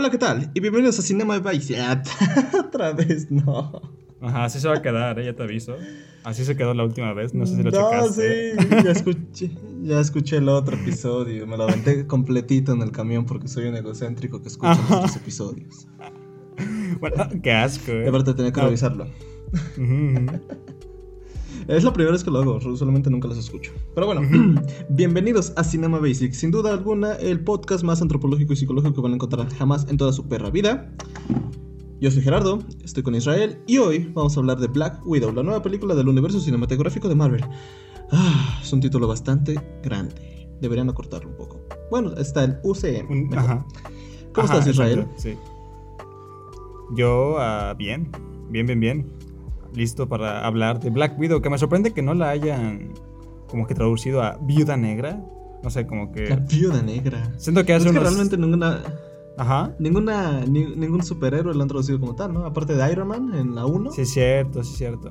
Hola, ¿qué tal? Y bienvenidos a Cinema Vice. Otra vez, no. Ajá, así se va a quedar, ¿eh? ya te aviso. Así se quedó la última vez, no sé si lo no, checaste. sí, ya escuché, ya escuché el otro episodio. Me lo aventé completito en el camión porque soy un egocéntrico que escucha Ajá. nuestros episodios. Bueno, qué asco, ¿eh? aparte tenía que No. revisarlo. Ujú. Es la primera vez que lo hago, usualmente nunca los escucho. Pero bueno, bienvenidos a Cinema Basic. Sin duda alguna, el podcast más antropológico y psicológico que van a encontrar jamás en toda su perra vida. Yo soy Gerardo, estoy con Israel y hoy vamos a hablar de Black Widow, la nueva película del universo cinematográfico de Marvel. Ah, es un título bastante grande. Deberían acortarlo un poco. Bueno, está el UCM. Ajá. ¿Cómo Ajá, estás, Israel? exacto, Sí. Yo, ah, bien, bien, bien, bien. Listo para hablar de Black Widow, que me sorprende que no la hayan como que traducido a Viuda Negra. No sé, como que... La viuda negra. Siento que Es hace que unos... realmente ninguna, Ajá. ninguna, ni- ningún superhéroe lo han traducido como tal, ¿no? Aparte de Iron Man en la 1. Sí, es cierto, sí, es cierto.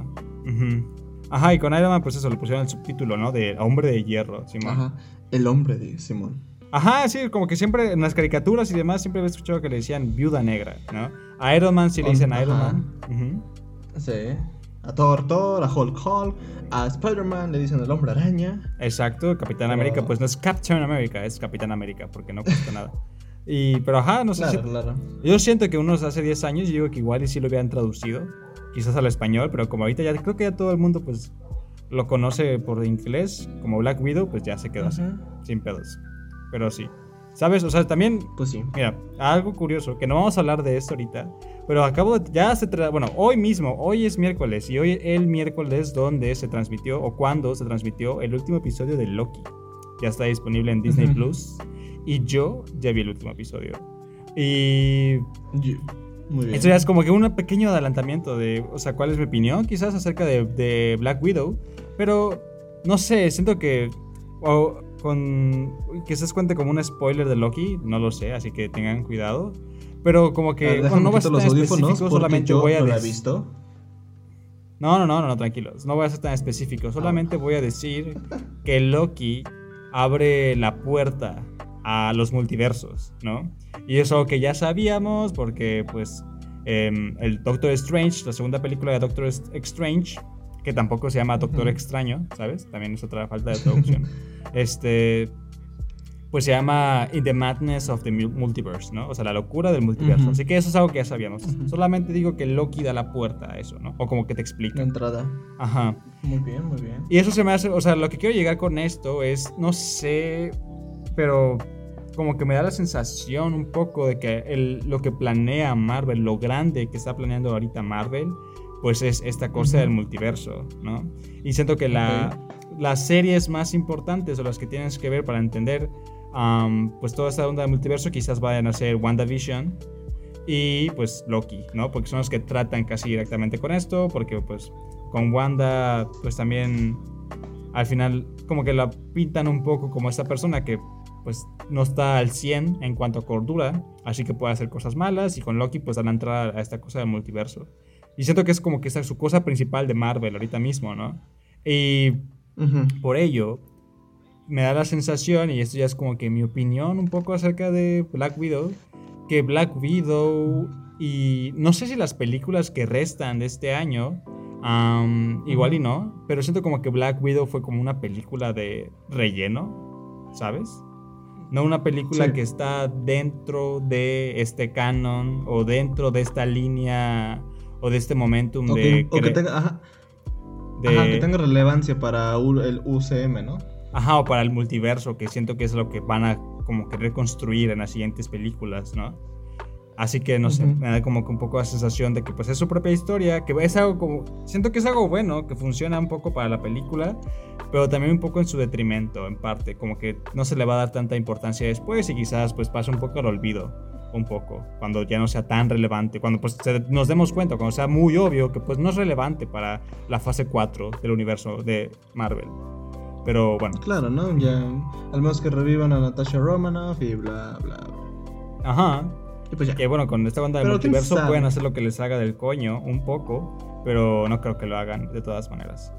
Ajá, y con Iron Man, pues eso, le pusieron el subtítulo, ¿no? De Hombre de Hierro, Simón. Ajá. Ajá, el hombre de Simón. sí, como que siempre en las caricaturas y demás siempre había escuchado que le decían Viuda Negra, ¿no? A Iron Man sí le dicen Ajá. Iron Man. Ujú. Sí. A Thor, Thor, a Hulk, Hulk, a Spider-Man le dicen el hombre araña. Exacto, Capitán Pero- América, pues no es Captain America, es Capitán América, porque no cuesta nada. Y, pero ajá, no sé Claro, si... claro. Yo siento que unos hace 10 años, yo digo que igual y sí lo hubieran traducido, quizás al español, pero como ahorita ya creo que ya todo el mundo pues lo conoce por inglés, como Black Widow, pues ya se quedó así, sin pedos. Pero sí. ¿Sabes? O sea, también, Pues sí. mira, algo curioso, que no vamos a hablar de esto ahorita, pero acabo de, ya se tra- bueno, hoy mismo, hoy es miércoles, y hoy el miércoles donde se transmitió, o cuando se transmitió el último episodio de Loki. Ya está disponible en Disney. Plus, y yo ya vi el último episodio. Y Yo- Muy bien. esto ya es como que un pequeño adelantamiento de, o sea, cuál es mi opinión quizás acerca de, de Black Widow. Pero, no sé, siento que con quizás cuente como un spoiler de Loki, no lo sé, así que tengan cuidado. Pero como que bueno, no voy a ser tan específico, solamente yo voy a no la he decir... visto. No, no, no, no, tranquilos. No voy a ser tan específico. Solamente voy a decir que Loki abre la puerta a los multiversos, ¿no? Y eso que ya sabíamos porque, pues, em, el Doctor Strange, la segunda película de Doctor Strange, que tampoco se llama Doctor. Extraño, ¿sabes? También es otra falta de traducción. este, pues se llama In the Madness of the Mul- Multiverse, ¿no? O sea, la locura del multiverso. Así que eso es algo que ya sabíamos. Solamente digo que Loki da la puerta a eso, ¿no? O como que te La explica. entrada. Ajá. Muy bien, muy bien. Y eso se me hace, o sea, lo que quiero llegar con esto es, no sé, pero como que me da la sensación un poco de que el, lo que planea Marvel, lo grande que está planeando ahorita Marvel, pues es esta cosa del multiverso, ¿no? Y siento que la, las series más importantes o las que tienes que ver para entender, pues toda esta onda del multiverso quizás vayan a ser WandaVision y pues Loki, ¿no? Porque son los que tratan casi directamente con esto, porque pues con Wanda pues también al final como que la pintan un poco como esta persona que pues no está al 100 en cuanto a cordura, así que puede hacer cosas malas y con Loki pues da la entrada a esta cosa del multiverso. Y siento que es como que esa es su cosa principal de Marvel ahorita mismo, ¿no? Y por ello, me da la sensación, y esto ya es como que mi opinión un poco acerca de Black Widow, que Black Widow y no sé si las películas que restan de este año, am, igual y no, pero siento como que Black Widow fue como una película de relleno, ¿sabes? No una película Sí. que está dentro de este canon o dentro de esta línea o de este momentum O de... que, o que tenga, ajá, de- ajá, que tenga relevancia para el UCM, ¿no? Ajá, o para el multiverso, que siento que es lo que van a como que reconstruir en las siguientes películas, ¿no? Así que no sé, me da como que un poco la sensación de que pues es su propia historia, que es algo como, siento que es algo bueno, que funciona un poco para la película, pero también un poco en su detrimento, en parte, como que no se le va a dar tanta importancia después y quizás pues pase un poco al olvido, un poco, cuando ya no sea tan relevante, cuando pues nos demos cuenta, cuando sea muy obvio que pues no es relevante para la fase 4 del universo de Marvel. Pero bueno, Claro, ¿no? Ya, al menos que revivan a Natasha Romanoff y bla, bla, bla. ajá, Y pues ya. Que bueno, con esta banda de Pero multiverso pueden hacer lo que les haga del coño un poco, pero no creo que lo hagan de todas maneras.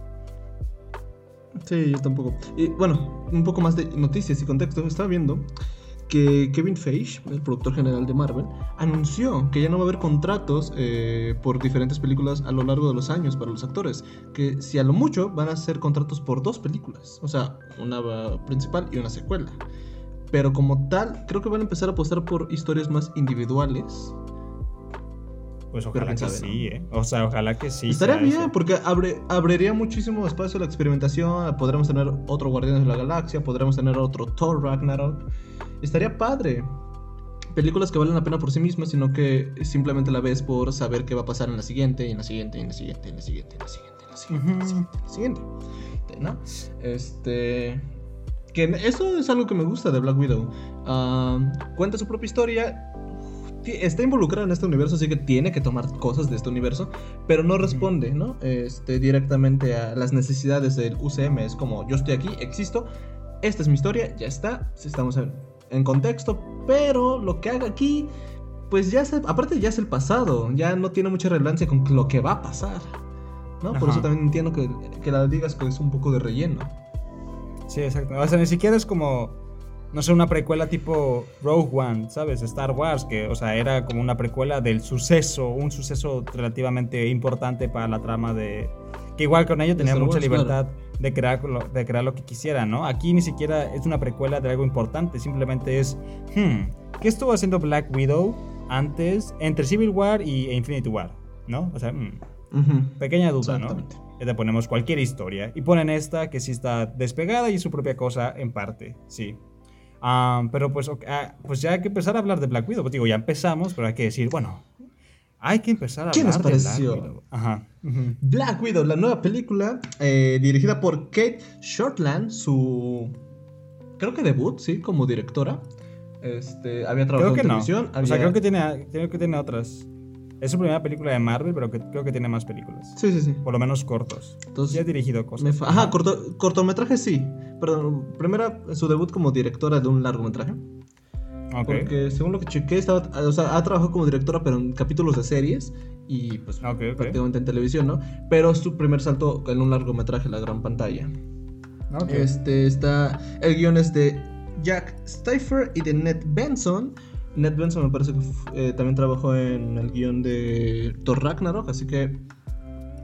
Sí, yo tampoco. Y bueno, un poco más de noticias y contexto. Estaba viendo que Kevin Feige, el productor general de Marvel, anunció que ya no va a haber contratos eh, por diferentes películas a lo largo de los años para los actores. Que si a lo mucho van a ser contratos por dos películas. O sea, una principal y una secuela. Pero como tal, creo que van a empezar a apostar por historias más individuales. Pues ojalá que sí, ¿eh? O sea, ojalá que sí. Estaría bien, porque abre, abriría muchísimo espacio a la experimentación. Podremos tener otro Guardianes de la Galaxia, podremos tener otro Thor Ragnarok. Estaría padre. Películas que valen la pena por sí mismas, sino que simplemente la ves por saber qué va a pasar en la siguiente, y en la siguiente, y en la siguiente, y en la siguiente, en la siguiente, en la siguiente, en la siguiente, en la siguiente. ¿No? Este. Que eso es algo que me gusta de Black Widow. cuenta su propia historia. Está involucrada en este universo, así que tiene que tomar cosas de este universo, pero no responde, ¿no? Este, directamente a las necesidades del UCM. Es como, yo estoy aquí, existo, esta es mi historia, ya está, estamos en, en contexto, pero lo que haga aquí, pues ya es, aparte ya es el pasado, ya no tiene mucha relevancia con lo que va a pasar, ¿no? Por eso también entiendo que, que la digas que es un poco de relleno. Sí, exacto. O sea, ni siquiera es como, no sé, una precuela tipo Rogue One, ¿sabes? Star Wars, que, o sea, era como una precuela del suceso, un suceso relativamente importante para la trama de... Que igual con ello tenía mucha libertad de, crear, de crear lo que quisiera, ¿no? Aquí ni siquiera es una precuela de algo importante, simplemente es, hmm, ¿qué estuvo haciendo Black Widow antes entre Civil War y Infinity War? ¿No? O sea, hmm, pequeña duda, ¿no? le ponemos cualquier historia. Y ponen esta que sí está despegada y es su propia cosa en parte, sí. Ah, pero pues, ah, pues ya hay que empezar a hablar de Black Widow. Pues digo, ya empezamos, pero hay que decir, bueno, hay que empezar a ¿Qué nos pareció? Black Widow. Ajá. Black Widow, la nueva película eh, dirigida por Kate Shortland, su. Creo que debut, sí, como directora. Este, había trabajado en televisión. O sea, creo que tiene, creo que tiene otras. Es su primera película de Marvel, pero creo que tiene más películas. Sí, sí, sí. Por lo menos cortos. Entonces, ya ha dirigido cosas. Ajá, cortometraje sí. Perdón, primera, su debut como directora de un largometraje. Okay. Porque según lo que chequé, estaba, o sea, ha trabajado como directora, pero en capítulos de series y pues prácticamente en televisión, ¿no? Pero su primer salto en un largometraje en la gran pantalla. Este está. El guion es de Jack Steifer y de Ned Benson. Ned Benson me parece que eh, también trabajó en el guion de Thor Ragnarok, así que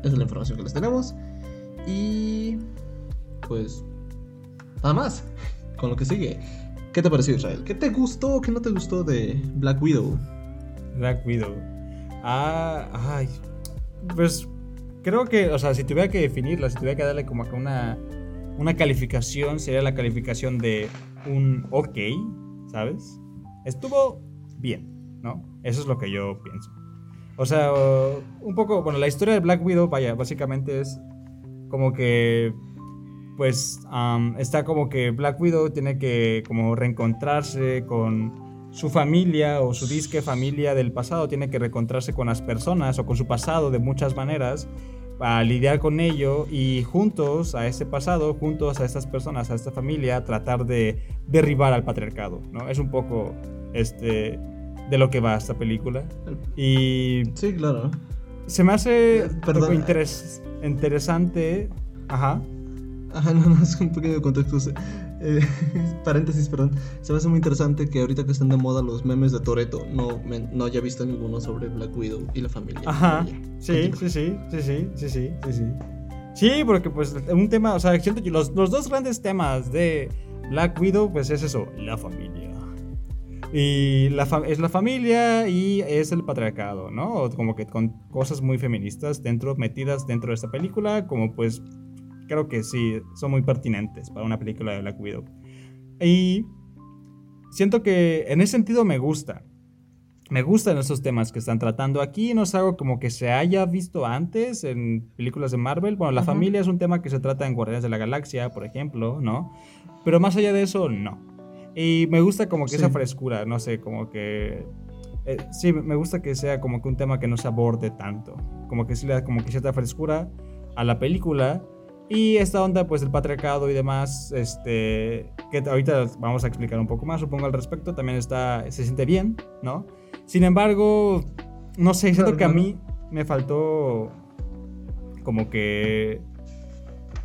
esa es la información que les tenemos. Y pues nada más con lo que sigue. ¿Qué te pareció Israel? ¿Qué te gustó o qué no te gustó de Black Widow? Black Widow. Ah, ay. Pues creo que, o sea, si tuviera que definirla, si tuviera que darle como que una, una calificación, sería la calificación de un ok, ¿sabes? Estuvo bien, ¿no? Eso es lo que yo pienso. O sea, un poco, bueno, la historia de Black Widow, vaya, básicamente es como que, pues, está como que Black Widow tiene que como reencontrarse con su familia o su disque familia del pasado, tiene que reencontrarse con las personas o con su pasado de muchas maneras para lidiar con ello y juntos a ese pasado, juntos a estas personas, a esta familia, tratar de derribar al patriarcado, ¿no? Es un poco este de lo que va esta película. Y sí, claro. Se me hace Perdón, interesante, ajá. Ajá, no, no, es un pequeño contexto. Eh, paréntesis, perdón. Se me hace muy interesante que ahorita que están de moda los memes de Toreto, no, no haya visto ninguno sobre Black Widow y la familia. Ajá. Sí, sí, sí, sí, sí, sí, sí, sí, sí. porque pues un tema, o sea, siento que los, los dos grandes temas de Black Widow, pues es eso, la familia. Y la es la familia y es el patriarcado, ¿no? Como que con cosas muy feministas dentro, metidas dentro de esta película, como pues creo que sí, son muy pertinentes para una película de Black Widow. Y siento que en ese sentido me gusta. Me gustan esos temas que están tratando aquí. No es algo como que se haya visto antes en películas de Marvel. Bueno, la familia es un tema que se trata en Guardianes de la Galaxia, por ejemplo, ¿no? Pero más allá de eso, no. Y me gusta como que esa frescura, no sé, como que... Eh, sí, me gusta que sea como que un tema que no se aborde tanto. Como que sí le da como que cierta frescura a la película y esta onda, pues el patriarcado y demás, este, que ahorita vamos a explicar un poco más, supongo, al respecto, también está, se siente bien, ¿no? Sin embargo, no sé, siento que a mí me faltó como que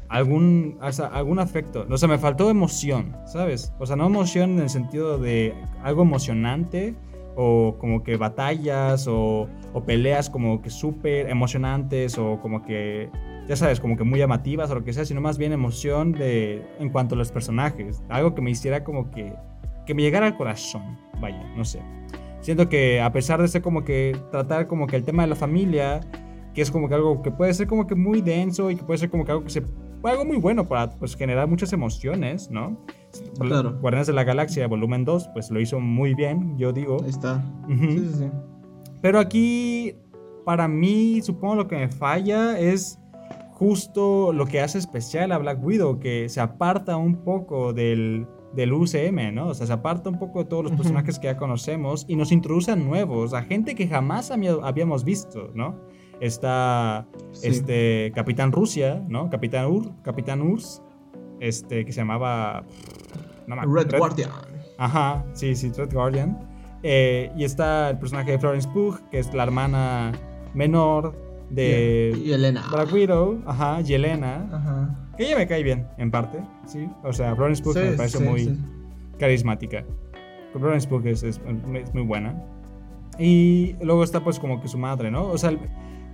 algún, algún afecto. O sea, me faltó emoción, ¿sabes? O sea, no emoción en el sentido de algo emocionante o como que batallas o, o peleas como que súper emocionantes o como que, ya sabes, como que muy llamativas o lo que sea, sino más bien emoción de, en cuanto a los personajes. Algo que me hiciera como que, que me llegara al corazón, vaya, no sé. Siento que a pesar de ser como que tratar como que el tema de la familia, que es como que algo que puede ser como que muy denso y que puede ser como que algo que se algo muy bueno para pues, generar muchas emociones, ¿no? Claro. Guardianes de la Galaxia, volumen 2, pues lo hizo muy bien, yo digo. Ahí está. sí, sí, sí. Pero aquí, para mí, supongo lo que me falla es justo lo que hace especial a Black Widow, que se aparta un poco del, del UCM, ¿no? O sea, se aparta un poco de todos los personajes que ya conocemos y nos introduce a nuevos, a gente que jamás habíamos visto, ¿no? Está este Capitán Rusia, ¿no? Capitán Ur, Capitán Urs, este que se llamaba Red, Guardian. Ajá, sí, sí, Red Guardian. Eh, y está el personaje de Florence Pugh, que es la hermana menor de Yelena. Black Widow, ajá, Yelena. Ajá. Que ella me cae bien, en parte, sí. O sea, Florence Pugh me parece muy carismática. Florence Pugh es, es, muy buena. Y luego está pues como que su madre, ¿no? O sea,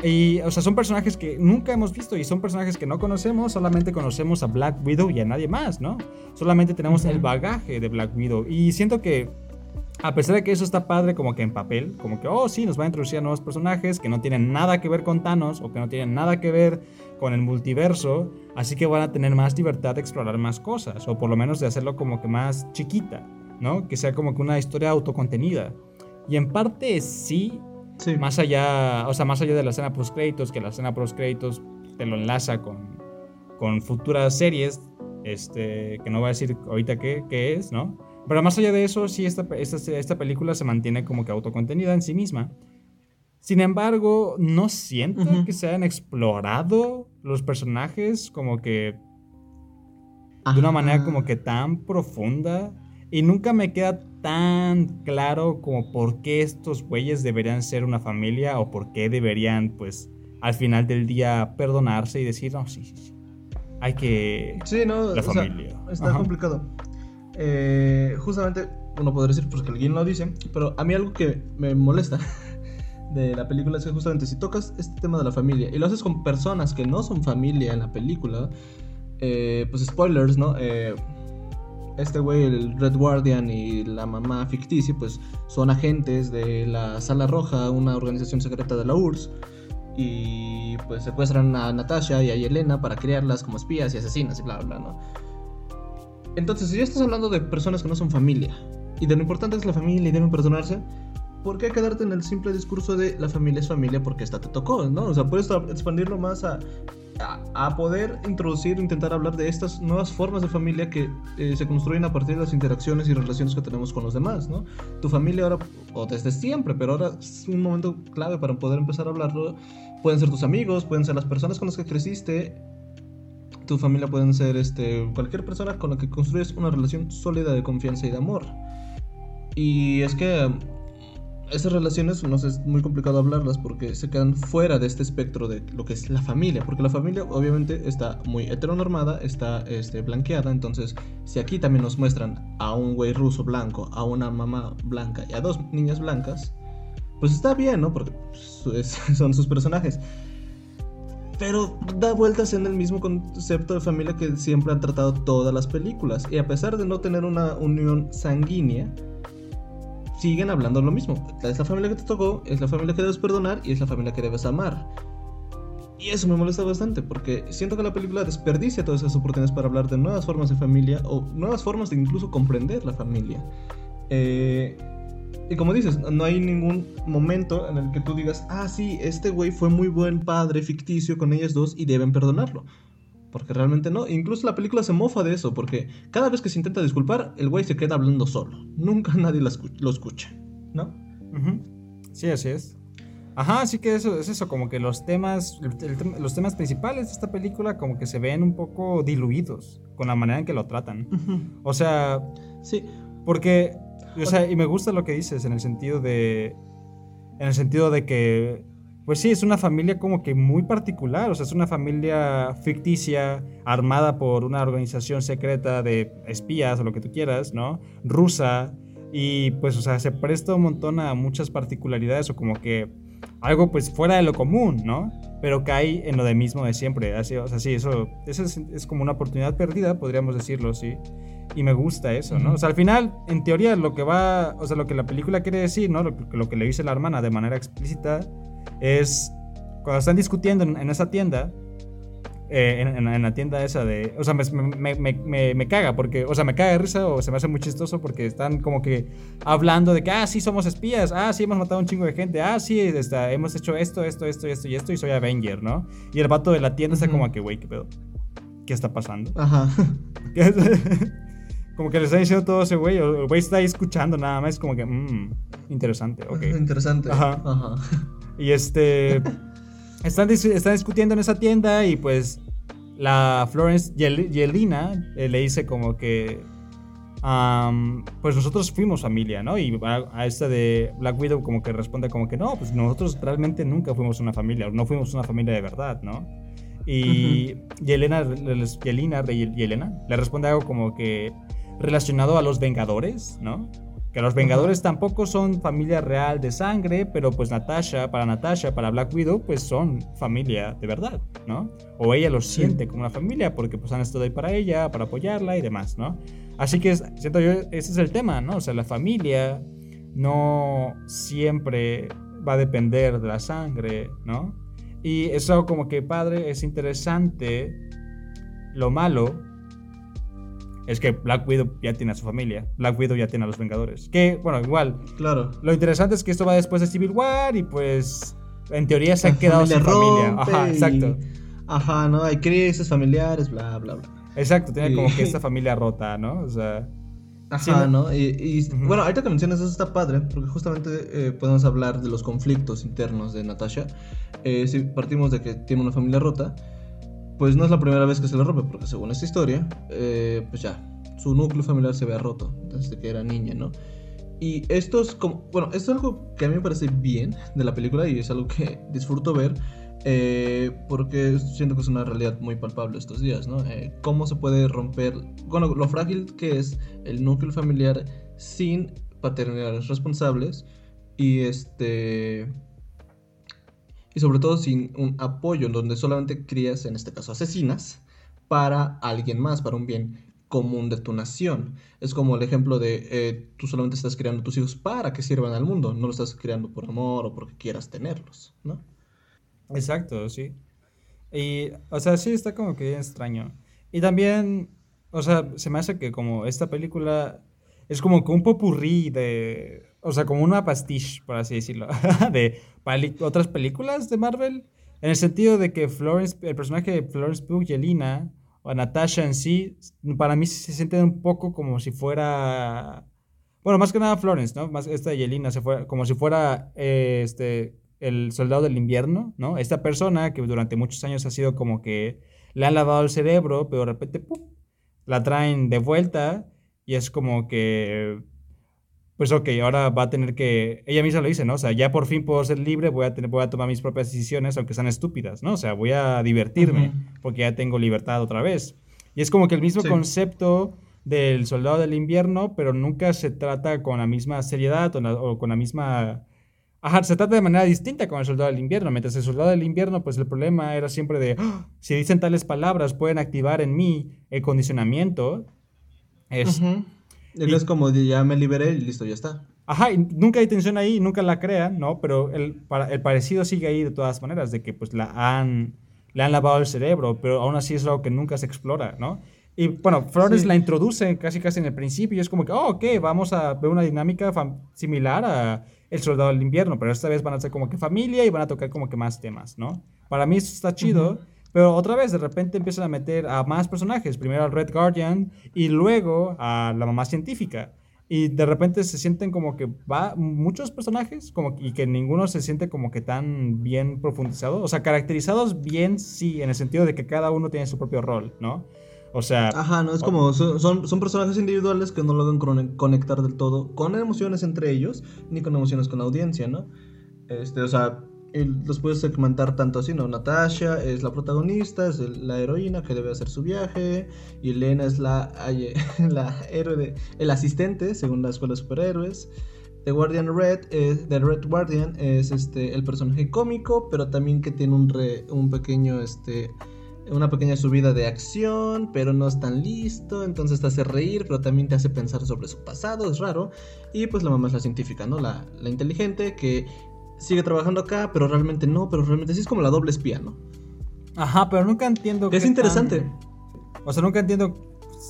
y, o sea, son personajes que nunca hemos visto y son personajes que no conocemos, solamente conocemos a Black Widow y a nadie más, ¿no? Solamente tenemos el bagaje de Black Widow. Y siento que, a pesar de que eso está padre como que en papel, como que, oh, sí, nos va a introducir a nuevos personajes que no tienen nada que ver con Thanos o que no tienen nada que ver con el multiverso, así que van a tener más libertad de explorar más cosas, o por lo menos de hacerlo como que más chiquita, ¿no? Que sea como que una historia autocontenida. Y en parte sí, más allá, o sea, más allá de la escena post créditos, que la escena post créditos te lo enlaza con, con futuras series, este, que no voy a decir ahorita qué, qué es, ¿no? Pero más allá de eso, sí, esta, esta, esta, película se mantiene como que autocontenida en sí misma. Sin embargo, no siento que se hayan explorado los personajes como que de una manera como que tan profunda y nunca me queda tan claro como por qué estos güeyes deberían ser una familia o por qué deberían, pues, al final del día perdonarse y decir, no, sí, sí, sí. Hay que... Sí, no, la familia. está complicado. Eh, justamente, uno podría decir porque alguien lo dice, pero a mí algo que me molesta de la película es que justamente si tocas este tema de la familia y lo haces con personas que no son familia en la película, eh, pues spoilers, ¿no? Eh, este güey, el Red Guardian y la mamá ficticia, pues son agentes de la Sala Roja, una organización secreta de la URSS. Y pues secuestran a Natasha y a Yelena para criarlas como espías y asesinas y bla, bla, ¿no? Entonces, si ya estás hablando de personas que no son familia, y de lo importante es la familia y deben perdonarse, ¿por qué quedarte en el simple discurso de la familia es familia porque esta te tocó, ¿no? O sea, puedes expandirlo más a a, poder introducir, intentar hablar de estas nuevas formas de familia que eh, se construyen a partir de las interacciones y relaciones que tenemos con los demás, ¿no? Tu familia ahora, o desde siempre, pero ahora es un momento clave para poder empezar a hablarlo. Pueden ser tus amigos, pueden ser las personas con las que creciste, tu familia pueden ser este, cualquier persona con la que construyes una relación sólida de confianza y de amor. Y es que esas relaciones no sé, es muy complicado hablarlas porque se quedan fuera de este espectro de lo que es la familia, porque la familia obviamente está muy heteronormada, está este, blanqueada, entonces si aquí también nos muestran a un güey ruso blanco, a una mamá blanca y a dos niñas blancas, pues está bien, ¿no? Porque pues, son sus personajes. Pero da vueltas en el mismo concepto de familia que siempre han tratado todas las películas. Y a pesar de no tener una unión sanguínea, siguen hablando lo mismo. Es la familia que te tocó, es la familia que debes perdonar y es la familia que debes amar. Y eso me molesta bastante porque siento que la película desperdicia todas esas oportunidades para hablar de nuevas formas de familia o nuevas formas de incluso comprender la familia. Eh, y como dices, no hay ningún momento en el que tú digas, ah, sí, este güey fue muy buen padre ficticio con ellas dos y deben perdonarlo. Porque realmente no. Incluso la película se mofa de eso, porque cada vez que se intenta disculpar, el güey se queda hablando solo. Nunca nadie lo escucha, ¿no? Sí, así es. Ajá, así que eso es eso, como que los temas, los temas principales de esta película como que se ven un poco diluidos con la manera en que lo tratan. O sea, sí, porque, o sea, y me gusta lo que dices en el sentido de, en el sentido de que pues sí, es una familia como que muy particular, o sea, es una familia ficticia, armada por una organización secreta de espías o lo que tú quieras, ¿no? Rusa, y pues, o sea, se presta un montón a muchas particularidades o como que algo pues fuera de lo común, ¿no? Pero cae en lo de mismo de siempre, así, o sea, sí, eso, eso es, es como una oportunidad perdida, podríamos decirlo, sí. Y me gusta eso, ¿no? O sea, al final, en teoría, lo que va, o sea, lo que la película quiere decir, ¿no? Lo, lo que le dice la hermana de manera explícita es cuando están discutiendo en, esa tienda, eh, en, la tienda esa de. O sea, me, me, me, caga porque. O sea, me caga de risa o se me hace muy chistoso porque están como que hablando de que, ah, sí, somos espías, ah, sí, hemos matado a un chingo de gente, ah, sí, está, hemos hecho esto, esto, esto, esto y esto y soy Avenger, ¿no? Y el vato de la tienda está como que, güey, ¿qué pedo? ¿Qué está pasando? Ajá. como que le está diciendo todo ese güey, el güey está ahí escuchando nada más, como que, mmm, interesante, ok. Interesante. Ajá. Ajá. Y este. Están, están discutiendo en esa tienda y pues la Florence Yelena eh, le dice como que. pues nosotros fuimos familia, ¿no? Y a, esta de Black Widow como que responde como que no, pues nosotros realmente nunca fuimos una familia, no fuimos una familia de verdad, ¿no? Y Yelena, Yelena, Yelena le responde algo como que relacionado a los Vengadores, ¿no? Que los Vengadores tampoco son familia real de sangre, pero pues Natasha, para Natasha, para Black Widow, pues son familia de verdad, ¿no? O ella los siente como una familia porque pues han estado ahí para ella, para apoyarla y demás, ¿no? Así que siento yo, ese es el tema, ¿no? O sea, la familia no siempre va a depender de la sangre, ¿no? Y eso como que padre, es interesante. Lo malo es que Black Widow ya tiene a su familia. Black Widow ya tiene a los Vengadores. Que, bueno, igual. Claro. Lo interesante es que esto va después de Civil War y pues. En teoría se ha quedado sin familia. Ajá, exacto. Ajá, ¿no? Hay crisis familiares, bla, bla, bla. Exacto, tiene como que esta familia rota, ¿no? O sea. Ajá, ¿no? Y, bueno, ahorita que mencionas eso está padre, porque justamente eh, podemos hablar de los conflictos internos de Natasha. Eh, si partimos de que tiene una familia rota, pues no es la primera vez que se le rompe, porque según esta historia, eh, pues ya, su núcleo familiar se había roto desde que era niña, ¿no? Y esto es como, bueno, esto es algo que a mí me parece bien de la película y es algo que disfruto ver, eh, porque siento que es una realidad muy palpable estos días, ¿no? Eh, cómo se puede romper, bueno, lo frágil que es el núcleo familiar sin paternidades responsables y este y sobre todo sin un apoyo en donde solamente crías, en este caso asesinas, para alguien más, para un bien común de tu nación. Es como el ejemplo de eh, tú solamente estás criando a tus hijos para que sirvan al mundo, no lo estás criando por amor o porque quieras tenerlos, ¿no? Exacto, sí. Y, o sea, sí está como que extraño. Y también, o sea, se me hace que como esta película es como que un popurrí de o sea, como una pastiche, por así decirlo, de otras películas de Marvel. En el sentido de que Florence, el personaje de Florence Pugh, Yelena, o Natasha en sí, para mí se siente un poco como si fuera. Bueno, más que nada Florence, ¿no? Más esta Yelena se fue como si fuera eh, este, el soldado del invierno, ¿no? Esta persona que durante muchos años ha sido como que le han lavado el cerebro, pero de repente la traen de vuelta y es como que pues ok, ahora va a tener que, ella misma lo dice, ¿no? O sea, ya por fin puedo ser libre, voy a, tener, voy a tomar mis propias decisiones, aunque sean estúpidas, ¿no? O sea, voy a divertirme, porque ya tengo libertad otra vez. Y es como que el mismo concepto del soldado del invierno, pero nunca se trata con la misma seriedad o, con la misma... Ajá, se trata de manera distinta con el soldado del invierno. Mientras el soldado del invierno, pues el problema era siempre de, ¡Ah! si dicen tales palabras, pueden activar en mí el condicionamiento. Es, es como ya me liberé y listo, ya está. Ajá, y nunca hay tensión ahí, nunca la crean, ¿no? Pero el, el parecido sigue ahí de todas maneras, de que pues la han, le han lavado el cerebro, pero aún así es algo que nunca se explora, ¿no? Y bueno, Flores la introduce casi casi en el principio y es como que, oh, ok, vamos a ver una dinámica similar a El Soldado del Invierno, pero esta vez van a ser como que familia y van a tocar como que más temas, ¿no? Para mí eso está chido. Pero otra vez, de repente empiezan a meter a más personajes. Primero al Red Guardian y luego a la mamá científica. Y de repente se sienten como que va muchos personajes como, y que ninguno se siente como que tan bien profundizado. O sea, caracterizados bien, sí, en el sentido de que cada uno tiene su propio rol, ¿no? O sea... Ajá, no, es como, son, son personajes individuales que no logran conectar del todo con emociones entre ellos, ni con emociones con la audiencia, ¿no? Este, o sea, los puedes segmentar tanto así, ¿no? Natasha es la protagonista, es la heroína que debe hacer su viaje, y Elena es la, la héroe, el asistente, según la escuela de superhéroes. The Guardian Red, es, The Red Guardian es este, el personaje cómico, pero también que tiene un, un pequeño, este, una pequeña subida de acción, pero no es tan listo, entonces te hace reír, pero también te hace pensar sobre su pasado, es raro. Y pues la mamá es la científica, ¿no? La, la inteligente que sigue trabajando acá, pero realmente no, pero realmente sí es como la doble espía, ¿no? Ajá, pero nunca entiendo. Es interesante. O sea, nunca entiendo,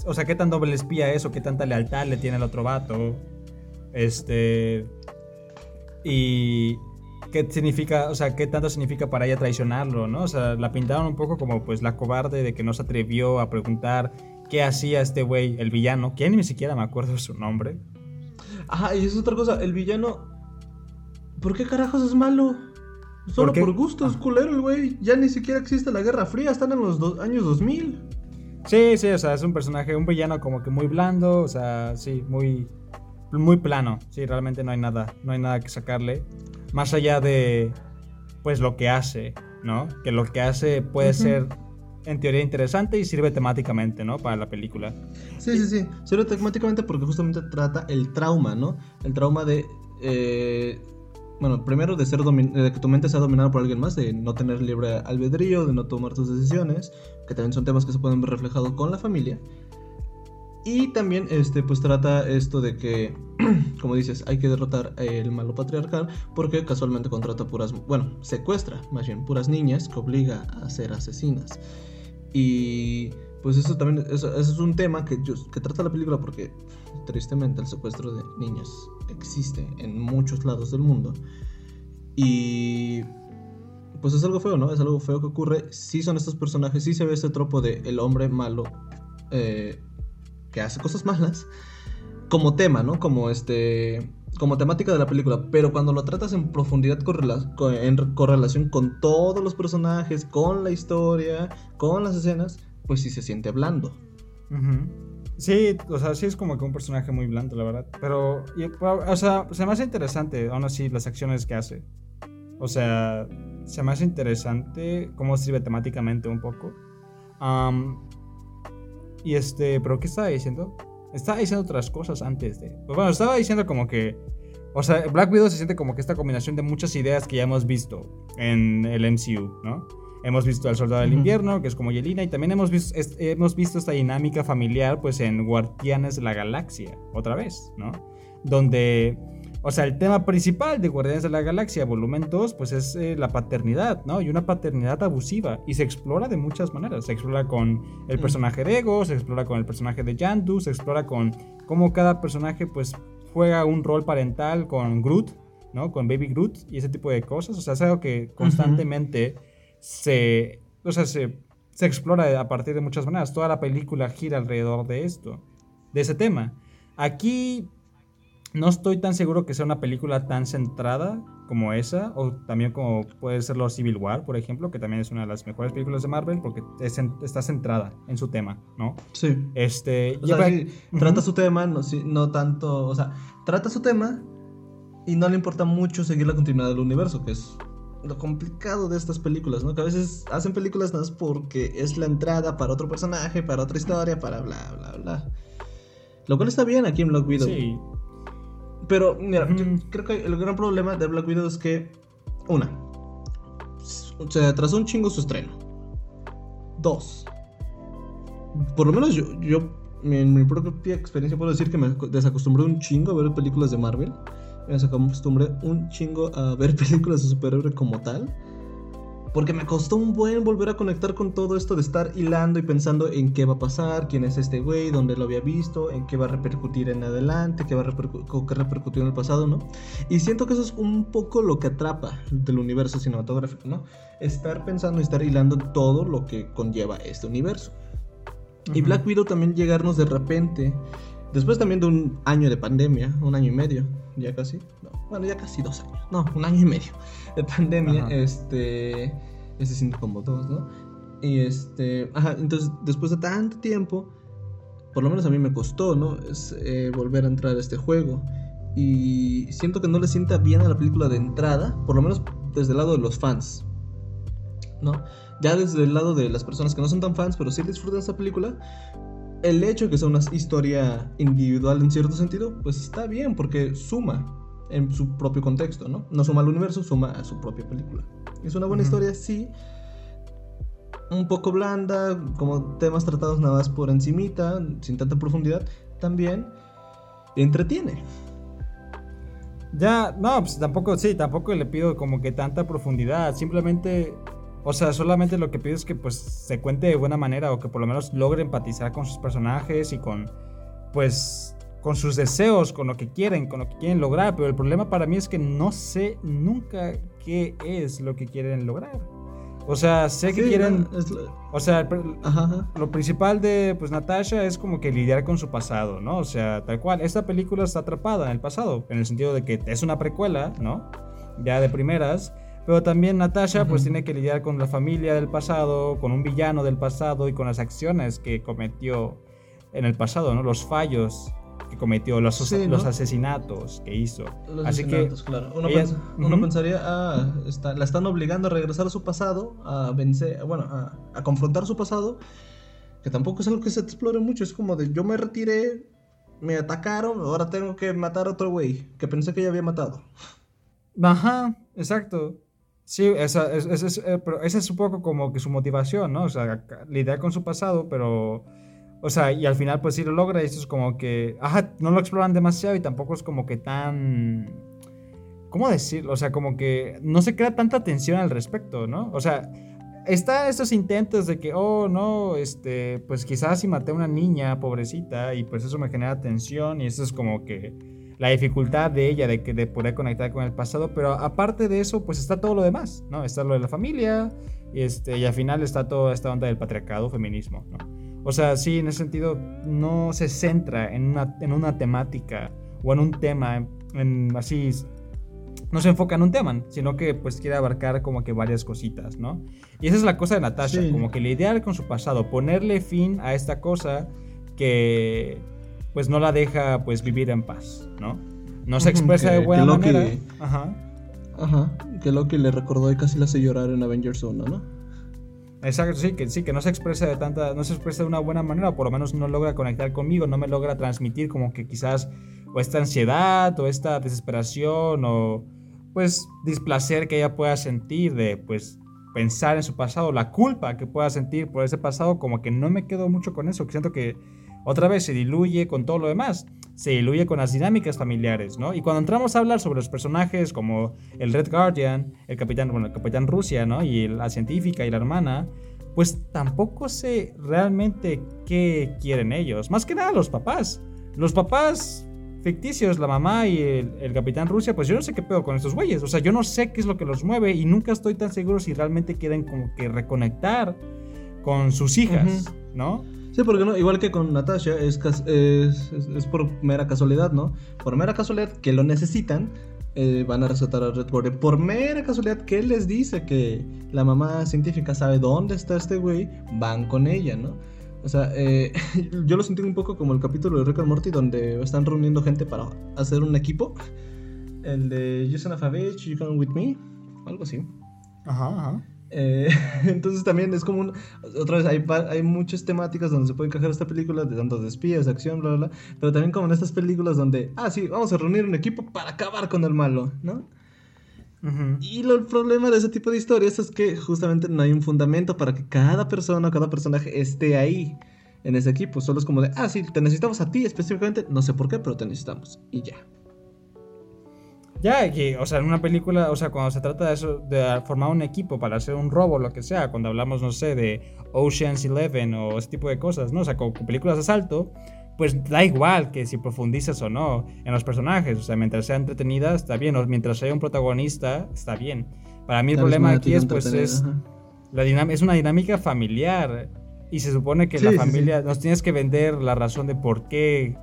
o sea, qué tan doble espía es o qué tanta lealtad le tiene el otro vato. Este. Y. ¿Qué significa, o sea, qué tanto significa para ella traicionarlo, ¿no? O sea, la pintaron un poco como pues la cobarde de que no se atrevió a preguntar qué hacía este güey, el villano, que ni siquiera me acuerdo su nombre. Ajá, y es otra cosa, el villano. ¿Por qué carajos es malo? Solo por, gusto, es ah. culero el güey. Ya ni siquiera existe la Guerra Fría, están en los años 2000. Sí, sí, o sea, es un personaje, un villano como que muy blando, o sea, sí, muy muy plano. Sí, realmente no hay nada, no hay nada que sacarle. Más allá de, pues, lo que hace, ¿no? Que lo que hace puede ser, en teoría, interesante y sirve temáticamente, ¿no? Para la película. Sí, sí, sí. Sirve temáticamente porque justamente trata el trauma, ¿no? El trauma de... Eh, bueno, primero de ser de que tu mente sea dominada por alguien más, de no tener libre albedrío, de no tomar tus decisiones, que también son temas que se pueden ver reflejados con la familia. Y también este, pues trata esto de que, como dices, hay que derrotar el malo patriarcal porque casualmente contrata puras, bueno, secuestra más bien puras niñas que obliga a ser asesinas. Y pues eso también, eso, es un tema que, que trata la película porque tristemente el secuestro de niñas existe en muchos lados del mundo. Y pues es algo feo, ¿no? Es algo feo que ocurre. Sí son estos personajes, sí se ve este tropo de el hombre malo. Eh, que hace cosas malas como tema, ¿no? Como este como temática de la película, pero cuando lo tratas en profundidad en correlación con todos los personajes, con la historia, con las escenas, pues sí se siente blando. Sí, o sea, sí es como que un personaje muy blando, la verdad. Pero, o sea, se me hace interesante, aún así, las acciones que hace. O sea, se me hace interesante cómo sirve temáticamente un poco. Y este, pero ¿qué estaba diciendo? Estaba diciendo otras cosas antes de... Pues bueno, estaba diciendo como que... O sea, Black Widow se siente como que esta combinación de muchas ideas que ya hemos visto en el MCU, ¿no? Hemos visto al Soldado del Invierno, que es como Yelena, y también hemos visto, hemos visto esta dinámica familiar, pues en Guardianes de la Galaxia, otra vez, ¿no? Donde o sea, el tema principal de Guardianes de la Galaxia, volumen 2, pues es eh, la paternidad, ¿no? Y una paternidad abusiva. Y se explora de muchas maneras. Se explora con el personaje de Ego, se explora con el personaje de Yandu, se explora con cómo cada personaje, pues, juega un rol parental con Groot, ¿no? Con Baby Groot y ese tipo de cosas. O sea, es algo que constantemente se. O sea, se, se explora a partir de muchas maneras. Toda la película gira alrededor de esto, de ese tema. Aquí no estoy tan seguro que sea una película tan centrada como esa, o también como puede ser los Civil War, por ejemplo, que también es una de las mejores películas de Marvel porque está centrada en su tema, ¿no? Sí. Este, trata su tema, no, no tanto, o sea, trata su tema y no le importa mucho seguir la continuidad del universo, que es lo complicado de estas películas, ¿no? Que a veces hacen películas nada más porque es la entrada para otro personaje, para otra historia, para bla, bla, bla. Lo cual está bien aquí en Black Widow. Sí. Pero, mira, yo creo que el gran problema de Black Widow es que, una, se atrasó un chingo su estreno. Dos, por lo menos yo, yo en mi propia experiencia puedo decir que me desacostumbré un chingo a ver películas de Marvel. Me desacostumbré un chingo a ver películas de superhéroe como tal. Porque me costó un buen volver a conectar con todo esto de estar hilando y pensando en qué va a pasar, quién es este güey, dónde lo había visto, en qué va a repercutir en adelante, qué va a repercutir en el pasado, ¿no? Y siento que eso es un poco lo que atrapa del universo cinematográfico, ¿no? Estar pensando y estar hilando todo lo que conlleva este universo. Y Black Widow también llegarnos de repente, después también de un año de pandemia, un año y medio, ya casi, bueno, ya casi dos años, no, un año y medio de pandemia, este, se siente como dos, ¿no? Y este, ajá, entonces después de tanto tiempo, por lo menos a mí me costó, ¿no? Es, eh, volver a entrar a este juego. Y siento que no le sienta bien a la película de entrada, por lo menos desde el lado de los fans, ¿no? Ya desde el lado de las personas que no son tan fans, pero sí disfrutan esta película, el hecho de que sea una historia individual en cierto sentido, pues está bien, porque suma en su propio contexto, ¿no? No suma al universo, suma a su propia película. Es una buena historia, sí. Un poco blanda, como temas tratados nada más por encimita, sin tanta profundidad, también entretiene. Ya, no, pues tampoco, sí, tampoco le pido como que tanta profundidad, simplemente o sea, solamente lo que pido es que pues se cuente de buena manera o que por lo menos logre empatizar con sus personajes y con pues con sus deseos, con lo que quieren, con lo que quieren lograr, pero el problema para mí es que no sé nunca qué es lo que quieren lograr. O sea, sé que quieren. O sea, lo principal de pues Natasha es como que lidiar con su pasado, ¿no? O sea, tal cual. Esta película está atrapada en el pasado, en el sentido de que es una precuela, ¿no? Ya de primeras. Pero también Natasha pues tiene que lidiar con la familia del pasado, con un villano del pasado y con las acciones que cometió en el pasado, ¿no? Los fallos que cometió, los, los asesinatos que hizo. Los Así asesinatos, que claro. Uno, pensaría, ah, está, la están obligando a regresar a su pasado, a vencer, bueno, a, a, confrontar su pasado, que tampoco es algo que se explore mucho. Es como de yo me retiré, me atacaron, ahora tengo que matar a otro güey que pensé que ya había matado. Ajá, exacto. Sí, esa, es, es, eh, esa es un poco como que su motivación, ¿no? O sea, lidiar con su pasado, pero... O sea, y al final pues sí lo logra y eso es como que... Ajá, no lo exploran demasiado y tampoco es como que tan... ¿Cómo decirlo? O sea, como que no se crea tanta tensión al respecto, ¿no? O sea, está estos intentos de que, oh, no, este, pues quizás si maté a una niña, pobrecita, y pues eso me genera tensión y eso es como que la dificultad de ella de, de poder conectar con el pasado, pero aparte de eso, pues está todo lo demás, ¿no? Está lo de la familia, este, y al final está toda esta onda del patriarcado, feminismo, ¿no? O sea, sí, en ese sentido, no se centra en una, en una temática o en un tema, en, así, no se enfoca en un tema, sino que pues quiere abarcar como que varias cositas, ¿no? Y esa es la cosa de Natasha, como que lidiar con su pasado, ponerle fin a esta cosa que pues no la deja pues vivir en paz, ¿no? No se expresa de buena manera. Ajá. Ajá. Que Loki le recordó y casi la hace llorar en Avengers 1, ¿no? Exacto, sí, que sí, que no se expresa de tanta, no se expresa de una buena manera, o por lo menos no logra conectar conmigo, no me logra transmitir como que quizás o esta ansiedad o esta desesperación o pues displacer que ella pueda sentir de pues pensar en su pasado, la culpa que pueda sentir por ese pasado, como que no me quedo mucho con eso, que siento que otra vez se diluye con todo lo demás, se diluye con las dinámicas familiares, ¿no? Y cuando entramos a hablar sobre los personajes como el Red Guardian, el capitán, bueno, el capitán Rusia, ¿no? Y la científica y la hermana, pues tampoco sé realmente qué quieren ellos. Más que nada los papás. Los papás ficticios, la mamá y el, capitán Rusia, pues yo no sé qué pedo con estos güeyes. O sea, yo no sé qué es lo que los mueve y nunca estoy tan seguro si realmente quieren como que reconectar con sus hijas, ¿no? Sí, porque no, igual que con Natasha, es, es, es, por mera casualidad, ¿no? Por mera casualidad que lo necesitan, eh, van a resaltar a Red Guardian. Por mera casualidad que él les dice que la mamá científica sabe dónde está este güey, van con ella, ¿no? O sea, eh, yo lo sentí un poco como el capítulo de Rick and Morty donde están reuniendo gente para hacer un equipo. El de You Son of a You Come With Me, algo así. Ajá, ajá. Eh, entonces también es como un, otra vez hay, hay muchas temáticas donde se puede encajar esta película de tanto de espías, de acción, bla, bla, bla, pero también como en estas películas donde, ah, sí, vamos a reunir un equipo para acabar con el malo, ¿no? Y lo, el problema de ese tipo de historias es que justamente no hay un fundamento para que cada persona, cada personaje esté ahí en ese equipo. Solo es como de, ah, sí, te necesitamos a ti específicamente, no sé por qué, pero te necesitamos. Y ya. Ya, que, o sea, en una película, o sea, cuando se trata de eso, de formar un equipo para hacer un robo, lo que sea, cuando hablamos, no sé, de Ocean's Eleven o ese tipo de cosas, ¿no? O sea, con, películas de asalto, pues da igual que si profundizas o no en los personajes, o sea, mientras sea entretenida, está bien, o mientras haya un protagonista, está bien. Para mí el problema aquí es, pues, es, la es una dinámica familiar y se supone que la familia, nos tienes que vender la razón de por qué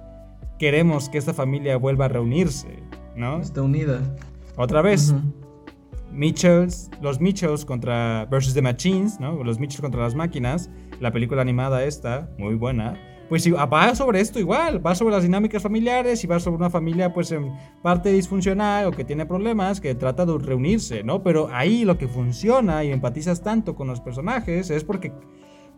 queremos que esta familia vuelva a reunirse. ¿No? Está unida. Otra vez. Mitchells, los Mitchells contra versus the Machines, ¿no? Los Mitchells contra las máquinas. La película animada esta, muy buena. pues va sobre esto igual, va sobre las dinámicas familiares y va sobre una familia pues en parte disfuncional o que tiene problemas, que trata de reunirse, ¿no? Pero ahí lo que funciona y empatizas tanto con los personajes es porque,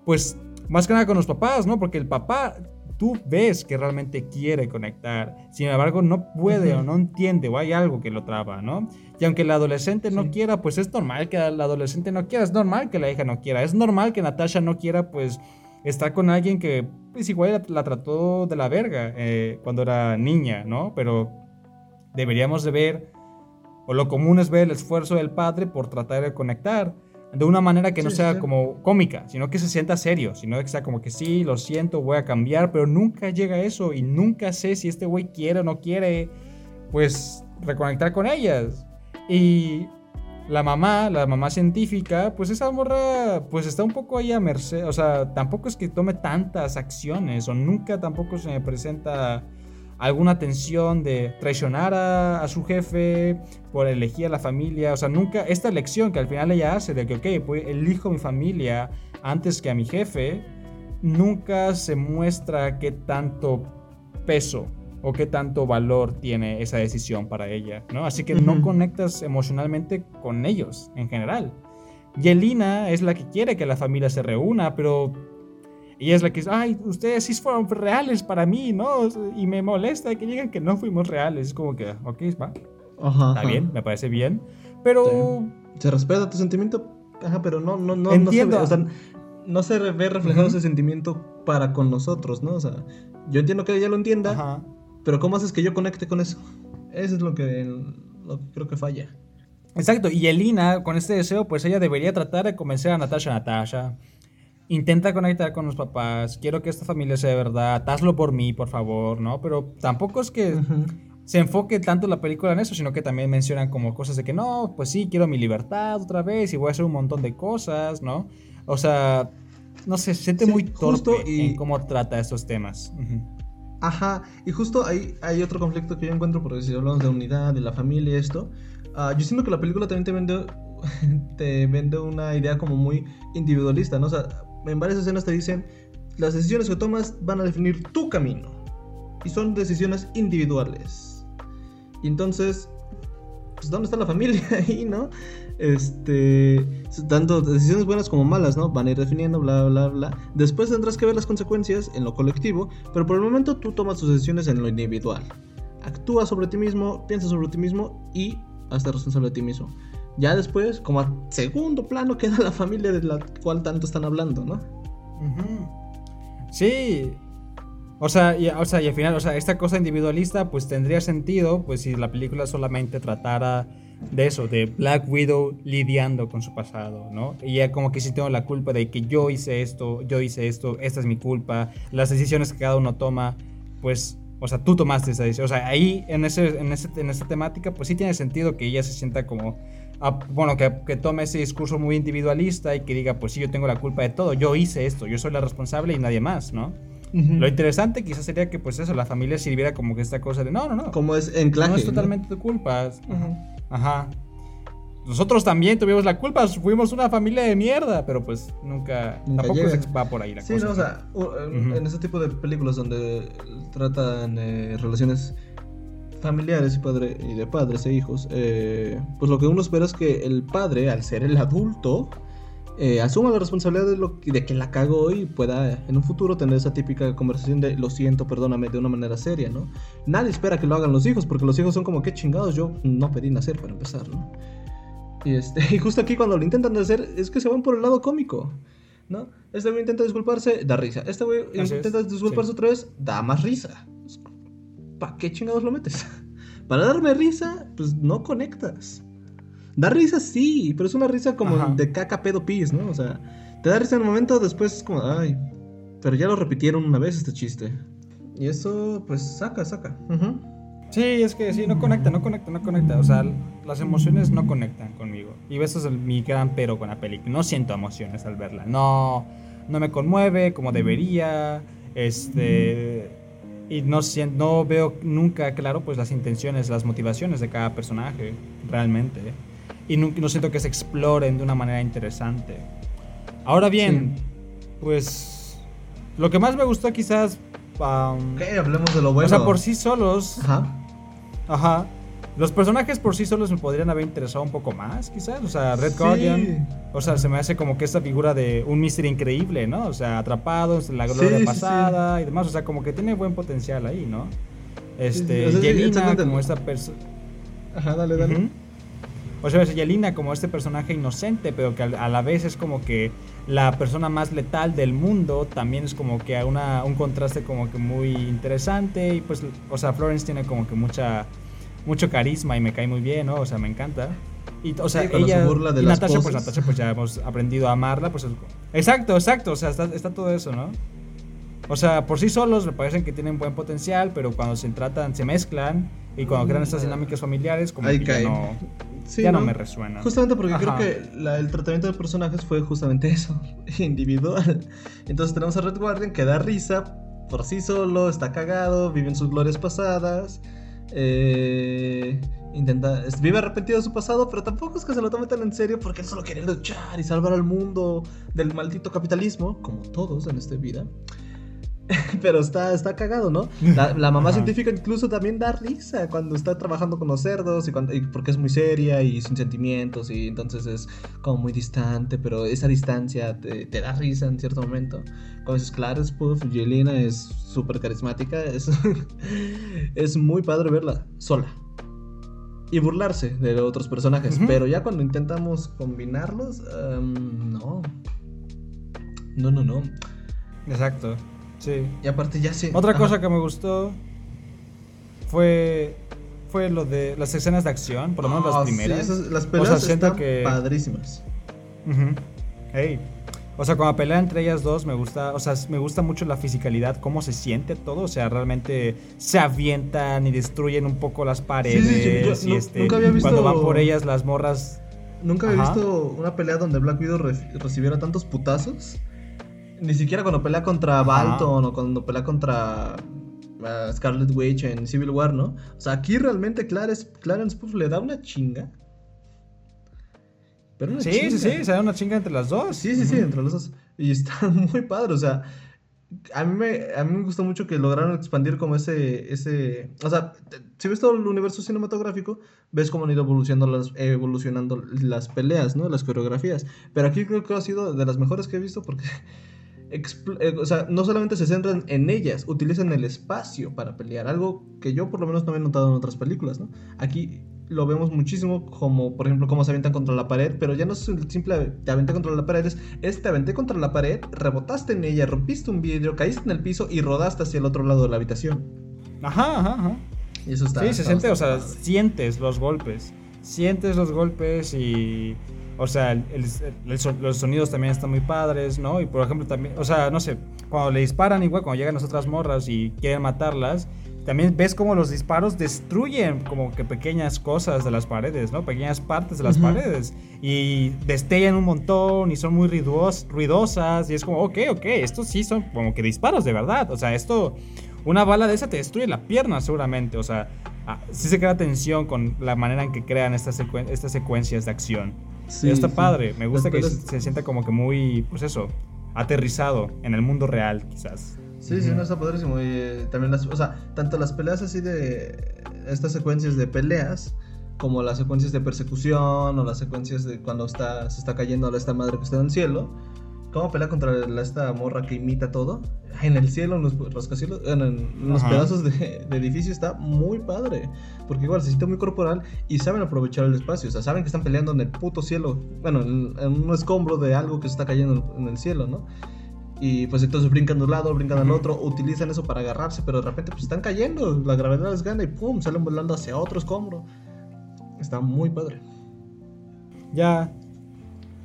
pues, más que nada con los papás, ¿no? Porque el papá tú ves que realmente quiere conectar, sin embargo no puede o no entiende o hay algo que lo traba, ¿no? Y aunque el adolescente no quiera, pues es normal que el adolescente no quiera, es normal que la hija no quiera, es normal que Natasha no quiera, pues, estar con alguien que, pues, igual la, trató de la verga eh, cuando era niña, ¿no? Pero deberíamos de ver, o lo común es ver el esfuerzo del padre por tratar de conectar de una manera que no sea como cómica, sino que se sienta serio, sino que sea como que sí, lo siento, voy a cambiar, pero nunca llega a eso y nunca sé si este güey quiere o no quiere, pues, reconectar con ellas. Y la mamá, la mamá científica, pues esa morra, pues está un poco ahí a merced, o sea, tampoco es que tome tantas acciones o nunca tampoco se me presenta alguna tensión de traicionar a, su jefe por elegir a la familia. O sea, nunca, esta elección que al final ella hace de que, ok, pues elijo mi familia antes que a mi jefe, nunca se muestra qué tanto peso o qué tanto valor tiene esa decisión para ella, ¿no? Así que no conectas emocionalmente con ellos en general. Y Elina es la que quiere que la familia se reúna, pero y es la que dice, ay, ustedes sí fueron reales para mí, ¿no? Y me molesta que digan que no fuimos reales. Es como que, ok, va. Ajá, Está bien, me parece bien. Pero... Se respeta tu sentimiento, ajá, pero no, no, no, no se ve, o sea, no se ve reflejado ese sentimiento para con nosotros, ¿no? O sea, yo entiendo que ella lo entienda, ajá. pero ¿cómo haces que yo conecte con eso? Eso es lo que, lo que creo que falla. Exacto, y Elina, con este deseo, pues ella debería tratar de convencer a Natasha, Natasha, intenta conectar con los papás, quiero que esta familia sea de verdad, hazlo por mí, por favor, ¿no? Pero tampoco es que se enfoque tanto la película en eso, sino que también mencionan como cosas de que no, pues sí, quiero mi libertad otra vez y voy a hacer un montón de cosas, ¿no? O sea, no sé, se siente muy torpe y... en cómo trata estos temas. Ajá, y justo ahí hay otro conflicto que yo encuentro, porque si hablamos de unidad, de la familia y esto, uh, yo siento que la película también te vende, te vende una idea como muy individualista, ¿no? O sea, en varias escenas te dicen, las decisiones que tomas van a definir tu camino. Y son decisiones individuales. Y entonces, pues ¿dónde está la familia ahí, no? Este, tanto decisiones buenas como malas, ¿no? Van a ir definiendo, bla, bla, bla. Después tendrás que ver las consecuencias en lo colectivo, pero por el momento tú tomas tus decisiones en lo individual. Actúa sobre ti mismo, piensa sobre ti mismo y hazte responsable de ti mismo. Ya después, como a segundo plano, queda la familia de la cual tanto están hablando, ¿no? Sí. O sea, y, o sea, y al final, o sea, esta cosa individualista, pues tendría sentido, pues si la película solamente tratara de eso, de Black Widow lidiando con su pasado, ¿no? Y ya como que sí tengo la culpa de que yo hice esto, yo hice esto, esta es mi culpa, las decisiones que cada uno toma, pues, o sea, tú tomaste esa decisión. O sea, ahí en, ese, en, ese, en esa temática, pues sí tiene sentido que ella se sienta como bueno, que, tome ese discurso muy individualista y que diga, pues sí, yo tengo la culpa de todo, yo hice esto, yo soy la responsable y nadie más, ¿no? Lo interesante quizás sería que pues eso, la familia sirviera como que esta cosa de, no, no, no. Como es enclaje. No es totalmente tu culpa. Ajá. Nosotros también tuvimos la culpa, fuimos una familia de mierda, pero pues nunca, tampoco se va por ahí la cosa. Sí, no, o sea, en, ese tipo de películas donde tratan eh, relaciones familiares y, padre, y de padres e hijos, eh, pues lo que uno espera es que el padre, al ser el adulto, eh, asuma la responsabilidad de, lo, de que la cagó y pueda en un futuro tener esa típica conversación de lo siento, perdóname, de una manera seria, ¿no? Nadie espera que lo hagan los hijos, porque los hijos son como que chingados, yo no pedí nacer para empezar, ¿no? Y, este, y justo aquí cuando lo intentan hacer es que se van por el lado cómico. ¿no? Este güey intenta disculparse, da risa. Este güey intenta disculparse otra vez, da más risa. ¿Para qué chingados lo metes? Para darme risa, pues no conectas. Da risa sí, pero es una risa como de caca pedo pis, ¿no? O sea, te da risa en un momento, después es como, ay, pero ya lo repitieron una vez este chiste. Y eso, pues saca, saca. Sí, es que sí, no conecta, no conecta, no conecta. O sea, las emociones no conectan conmigo. Y eso es mi gran pero con la película. No siento emociones al verla. No, no me conmueve como debería. Este y no, no veo nunca claro pues las intenciones, las motivaciones de cada personaje, realmente. Y no, no siento que se exploren de una manera interesante. Ahora bien, pues lo que más me gustó quizás... ok, hablemos de lo bueno. O sea, por sí solos... Ajá. Ajá. Los personajes por sí solos me podrían haber interesado un poco más, quizás. O sea, Red Guardian. O sea, se me hace como que esta figura de un misterio increíble, ¿no? O sea, atrapado en la gloria pasada y demás. O sea, como que tiene buen potencial ahí, ¿no? Este, Yelena como esta persona. Ajá, dale, dale. O sea, Yelena como este personaje inocente, pero que a la vez es como que la persona más letal del mundo, también es como que una, un contraste como que muy interesante. Y pues, o sea, Florence tiene como que mucha mucho carisma y me cae muy bien, ¿no? O sea, me encanta. Y, o sea, ella burla y Natasha, pues Natasha, pues ya hemos aprendido a amarla, pues exacto, exacto, o sea, está, está, todo eso, ¿no? O sea, por sí solos me parecen que tienen buen potencial, pero cuando se tratan, se mezclan y cuando crean estas dinámicas familiares, como que ya no, ya ¿no? me resuena. Justamente porque creo que el tratamiento de personajes fue justamente eso, individual. Entonces tenemos a Red Guardian que da risa por sí solo, está cagado, vive en sus glorias pasadas. Eh, intenta, vive arrepentido de su pasado, pero tampoco es que se lo tome tan en serio porque él solo quiere luchar y salvar al mundo del maldito capitalismo, como todos en esta vida. Pero está, está cagado, ¿no? La, mamá científica incluso también da risa cuando está trabajando con los cerdos y, cuando, porque es muy seria y sin sentimientos y entonces es como muy distante, pero esa distancia te, da risa en cierto momento. Como dices, claro, es puff, Yelena es súper carismática, es, es muy padre verla sola. Y burlarse de otros personajes, pero ya cuando intentamos combinarlos, em, no. No, no, no. Exacto. Sí. Y aparte ya sí. Otra cosa que me gustó fue fue lo de las escenas de acción, por lo menos las ah, primeras. las peleas están padrísimas. Hey. O sea, cuando pelea entre ellas dos me gusta, o sea, me gusta mucho la fisicalidad, cómo se siente todo, o sea, realmente se avientan y destruyen un poco las paredes y este, nunca había visto, cuando van por ellas las morras Nunca había visto una pelea donde Black Widow recibiera tantos putazos. Ni siquiera cuando pelea contra Balton o cuando pelea contra uh, Scarlet Witch en Civil War, ¿no? O sea, aquí realmente Clarence, Clarence Puff le da una chinga. Pero sí, sí, sí, se da una chinga entre las dos. Sí, sí, sí, entre las dos. Y está muy padre, o sea, a mí me, a mí me gustó mucho que lograron expandir como ese, ese, o sea, si ves todo el universo cinematográfico, ves cómo han ido evolucionando las, evolucionando las peleas, ¿no? Las coreografías. Pero aquí creo que ha sido de las mejores que he visto porque o sea, no solamente se centran en ellas, utilizan el espacio para pelear, algo que yo por lo menos no había notado en otras películas, ¿no? Aquí lo vemos muchísimo como, por ejemplo, cómo se avientan contra la pared, pero ya no es simple te aventé contra la pared, es, te aventé contra la pared, rebotaste en ella, rompiste un vidrio, caíste en el piso y rodaste hacia el otro lado de la habitación. Ajá, ajá, ajá. Y eso está. Sí, se siente, o sea, sientes los golpes. Sientes los golpes y o sea, los sonidos también están muy padres, ¿no? Y por ejemplo también, o sea, no sé, cuando le disparan igual, cuando llegan las otras morras y quieren matarlas, también ves como los disparos destruyen como que pequeñas cosas de las paredes, ¿no? Pequeñas partes de las paredes. Y destellan un montón y son muy ruidosas. Y es como, ok, ok, estos sí son como que disparos de verdad. O sea, esto, una bala de esa te destruye la pierna seguramente. O sea, ah, sí se crea tensión con la manera en que crean estas, estas secuencias de acción. Sí, está padre. Me gusta que se, sienta como que muy, pues eso, aterrizado en el mundo real, quizás. Sí, sí, no está padrísimo. Y eh, también las, o sea, tanto las peleas así de estas secuencias de peleas, como las secuencias de persecución, o las secuencias de cuando está, se está cayendo a esta madre que está en el cielo cómo pelea contra esta morra que imita todo. En el cielo, en los rascacielos, en, los pedazos de, edificio está muy padre. Porque igual se siente muy corporal y saben aprovechar el espacio. O sea, saben que están peleando en el puto cielo. Bueno, en, un escombro de algo que se está cayendo en el cielo, ¿no? Y pues entonces brincan de un lado, brincan al otro, utilizan eso para agarrarse, pero de repente pues están cayendo, la gravedad les gana y pum, salen volando hacia otro escombro. Está muy padre. Ya,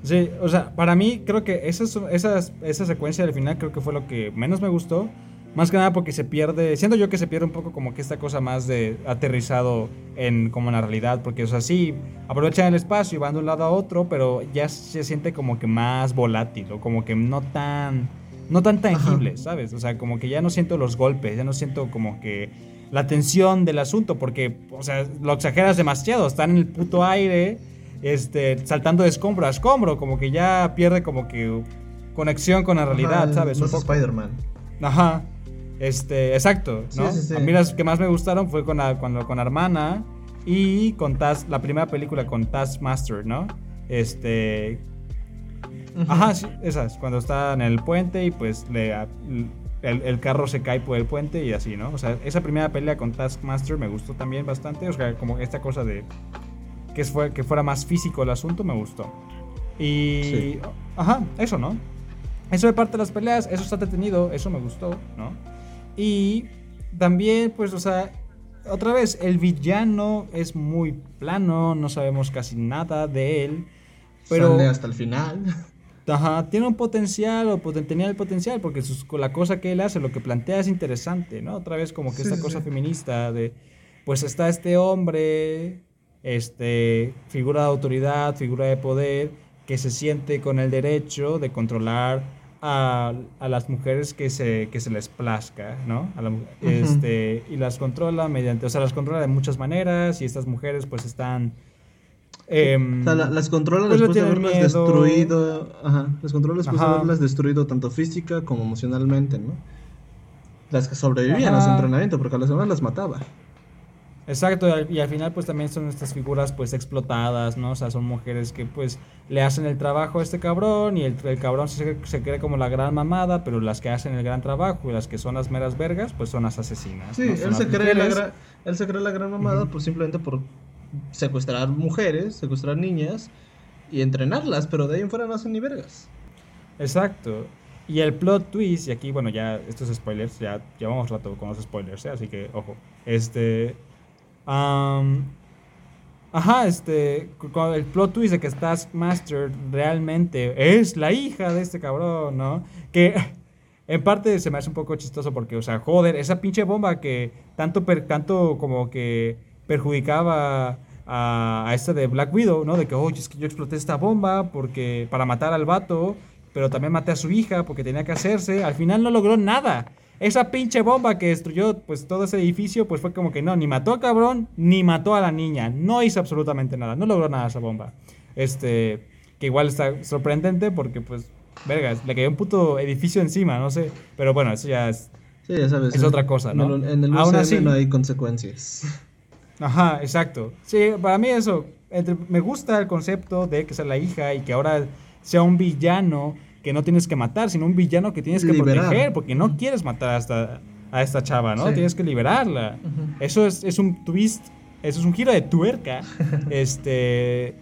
Sí, o sea, para mí creo que esa, esa secuencia del final creo que fue lo que menos me gustó. Más que nada porque se pierde, siento yo que se pierde un poco como que esta cosa más de aterrizado en como en la realidad, porque o sea, sí, aprovechan el espacio y van de un lado a otro, pero ya se siente como que más volátil o como que no tan no tan tangible, ¿sabes? O sea, como que ya no siento los golpes, ya no siento como que la tensión del asunto, porque, o sea, lo exageras demasiado, están en el puto aire este, saltando de escombro a escombro, como que ya pierde como que conexión con la realidad, ¿sabes? No es Spider-Man. Ajá. Este, exacto, ¿no? A mí las que más me gustaron fue con, con, con Armana y con Task, la primera película con Taskmaster, ¿no? Este. Ajá, sí, esas, cuando está en el puente y pues le, el, carro se cae por el puente y así, ¿no? O sea, esa primera pelea con Taskmaster me gustó también bastante, o sea, como esta cosa de que, fue, que fuera más físico el asunto me gustó. Y. Ajá, eso, ¿no? Eso de parte de las peleas, eso está detenido, eso me gustó, ¿no? Y también, pues, o sea, otra vez, el villano es muy plano, no sabemos casi nada de él. Pero Sale hasta el final. Ajá, tiene un potencial o tenía el potencial porque la cosa que él hace, lo que plantea es interesante, ¿no? Otra vez como que esta cosa feminista de, pues está este hombre, este, figura de autoridad, figura de poder, que se siente con el derecho de controlar a, las mujeres que se, que se les plazca, ¿no? este, y las controla mediante, o sea, las controla de muchas maneras y estas mujeres pues están... Em, o sea, las controla pues, después de haberlas destruido, ajá, las controla después de haberlas destruido tanto física como emocionalmente, ¿no? Las que sobrevivían a su entrenamiento, porque a las demás las mataba. Exacto, y al final pues también son estas figuras pues explotadas, ¿no? O sea, son mujeres que pues le hacen el trabajo a este cabrón y el, cabrón se, se, cree como la gran mamada, pero las que hacen el gran trabajo y las que son las meras vergas pues son las asesinas. Sí, él, se cree la él se cree la gran mamada pues simplemente por secuestrar mujeres, secuestrar niñas y entrenarlas, pero de ahí en fuera no hacen ni vergas. Exacto. Y el plot twist, y aquí, bueno, ya estos spoilers, ya llevamos rato con los spoilers, ¿eh? así que ojo. Este, ajá, este, el plot twist de que Taskmaster realmente es la hija de este cabrón, ¿no? Que en parte se me hace un poco chistoso porque, o sea, joder, esa pinche bomba que tanto, tanto como que perjudicaba a, a esta de Black Widow, ¿no? De que, oye, es que yo exploté esta bomba porque para matar al vato, pero también maté a su hija porque tenía que hacerse. Al final no logró nada. Esa pinche bomba que destruyó pues todo ese edificio, pues fue como que no, ni mató al cabrón, ni mató a la niña. No hizo absolutamente nada, no logró nada esa bomba. Este, que igual está sorprendente porque pues, vergas, le cayó un puto edificio encima, no sé. Pero bueno, eso ya es, sí, ya sabes, es otra cosa, ¿no? En el Aún así, no hay consecuencias. Ajá, exacto. Sí, para mí eso, me gusta el concepto de que sea la hija y que ahora sea un villano que no tienes que matar, sino un villano que tienes que proteger, porque no quieres matar a esta, a esta chava, ¿no? Tienes que liberarla. Eso es, es, un twist, eso es un giro de tuerca, este,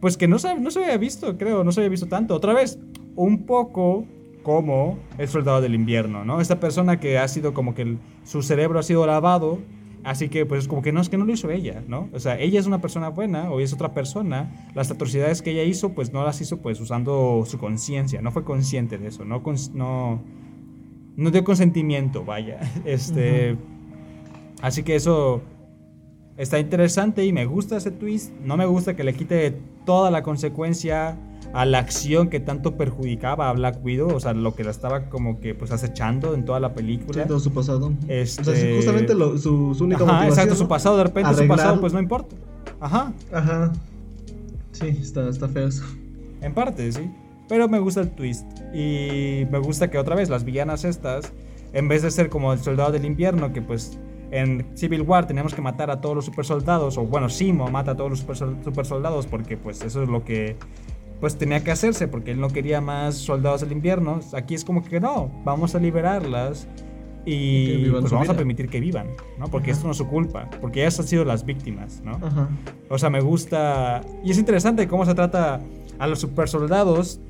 pues que no se, no se había visto, creo, no se había visto tanto. Otra vez, un poco como el soldado del invierno, ¿no? Esta persona que ha sido como que su cerebro ha sido lavado Así que pues como que no es que no lo hizo ella, ¿no? O sea, ella es una persona buena o es otra persona. Las atrocidades que ella hizo pues no las hizo pues usando su conciencia, no fue consciente de eso, no no no dio consentimiento, vaya. Este Así que eso está interesante y me gusta ese twist. No me gusta que le quite toda la consecuencia a la acción que tanto perjudicaba a Black Widow, o sea, lo que la estaba como que pues acechando en toda la película. Sí, todo su pasado. Este... O sea, justamente su, su única Ajá, Exacto, su pasado, de repente su pasado pues no importa. Ajá. Ajá. Sí, está, está feo eso. En parte, sí. Pero me gusta el twist. Y me gusta que otra vez las villanas estas, en vez de ser como el soldado del invierno, que pues en Civil War teníamos que matar a todos los super soldados, o bueno, Simo mata a todos los super soldados porque pues eso es lo que pues tenía que hacerse porque él no quería más soldados del invierno. Aquí es como que no, vamos a liberarlas y pues vamos a permitir que vivan, ¿no? Porque esto no es su culpa, porque ellas han sido las víctimas, ¿no? O sea, me gusta y es interesante cómo se trata a los super soldados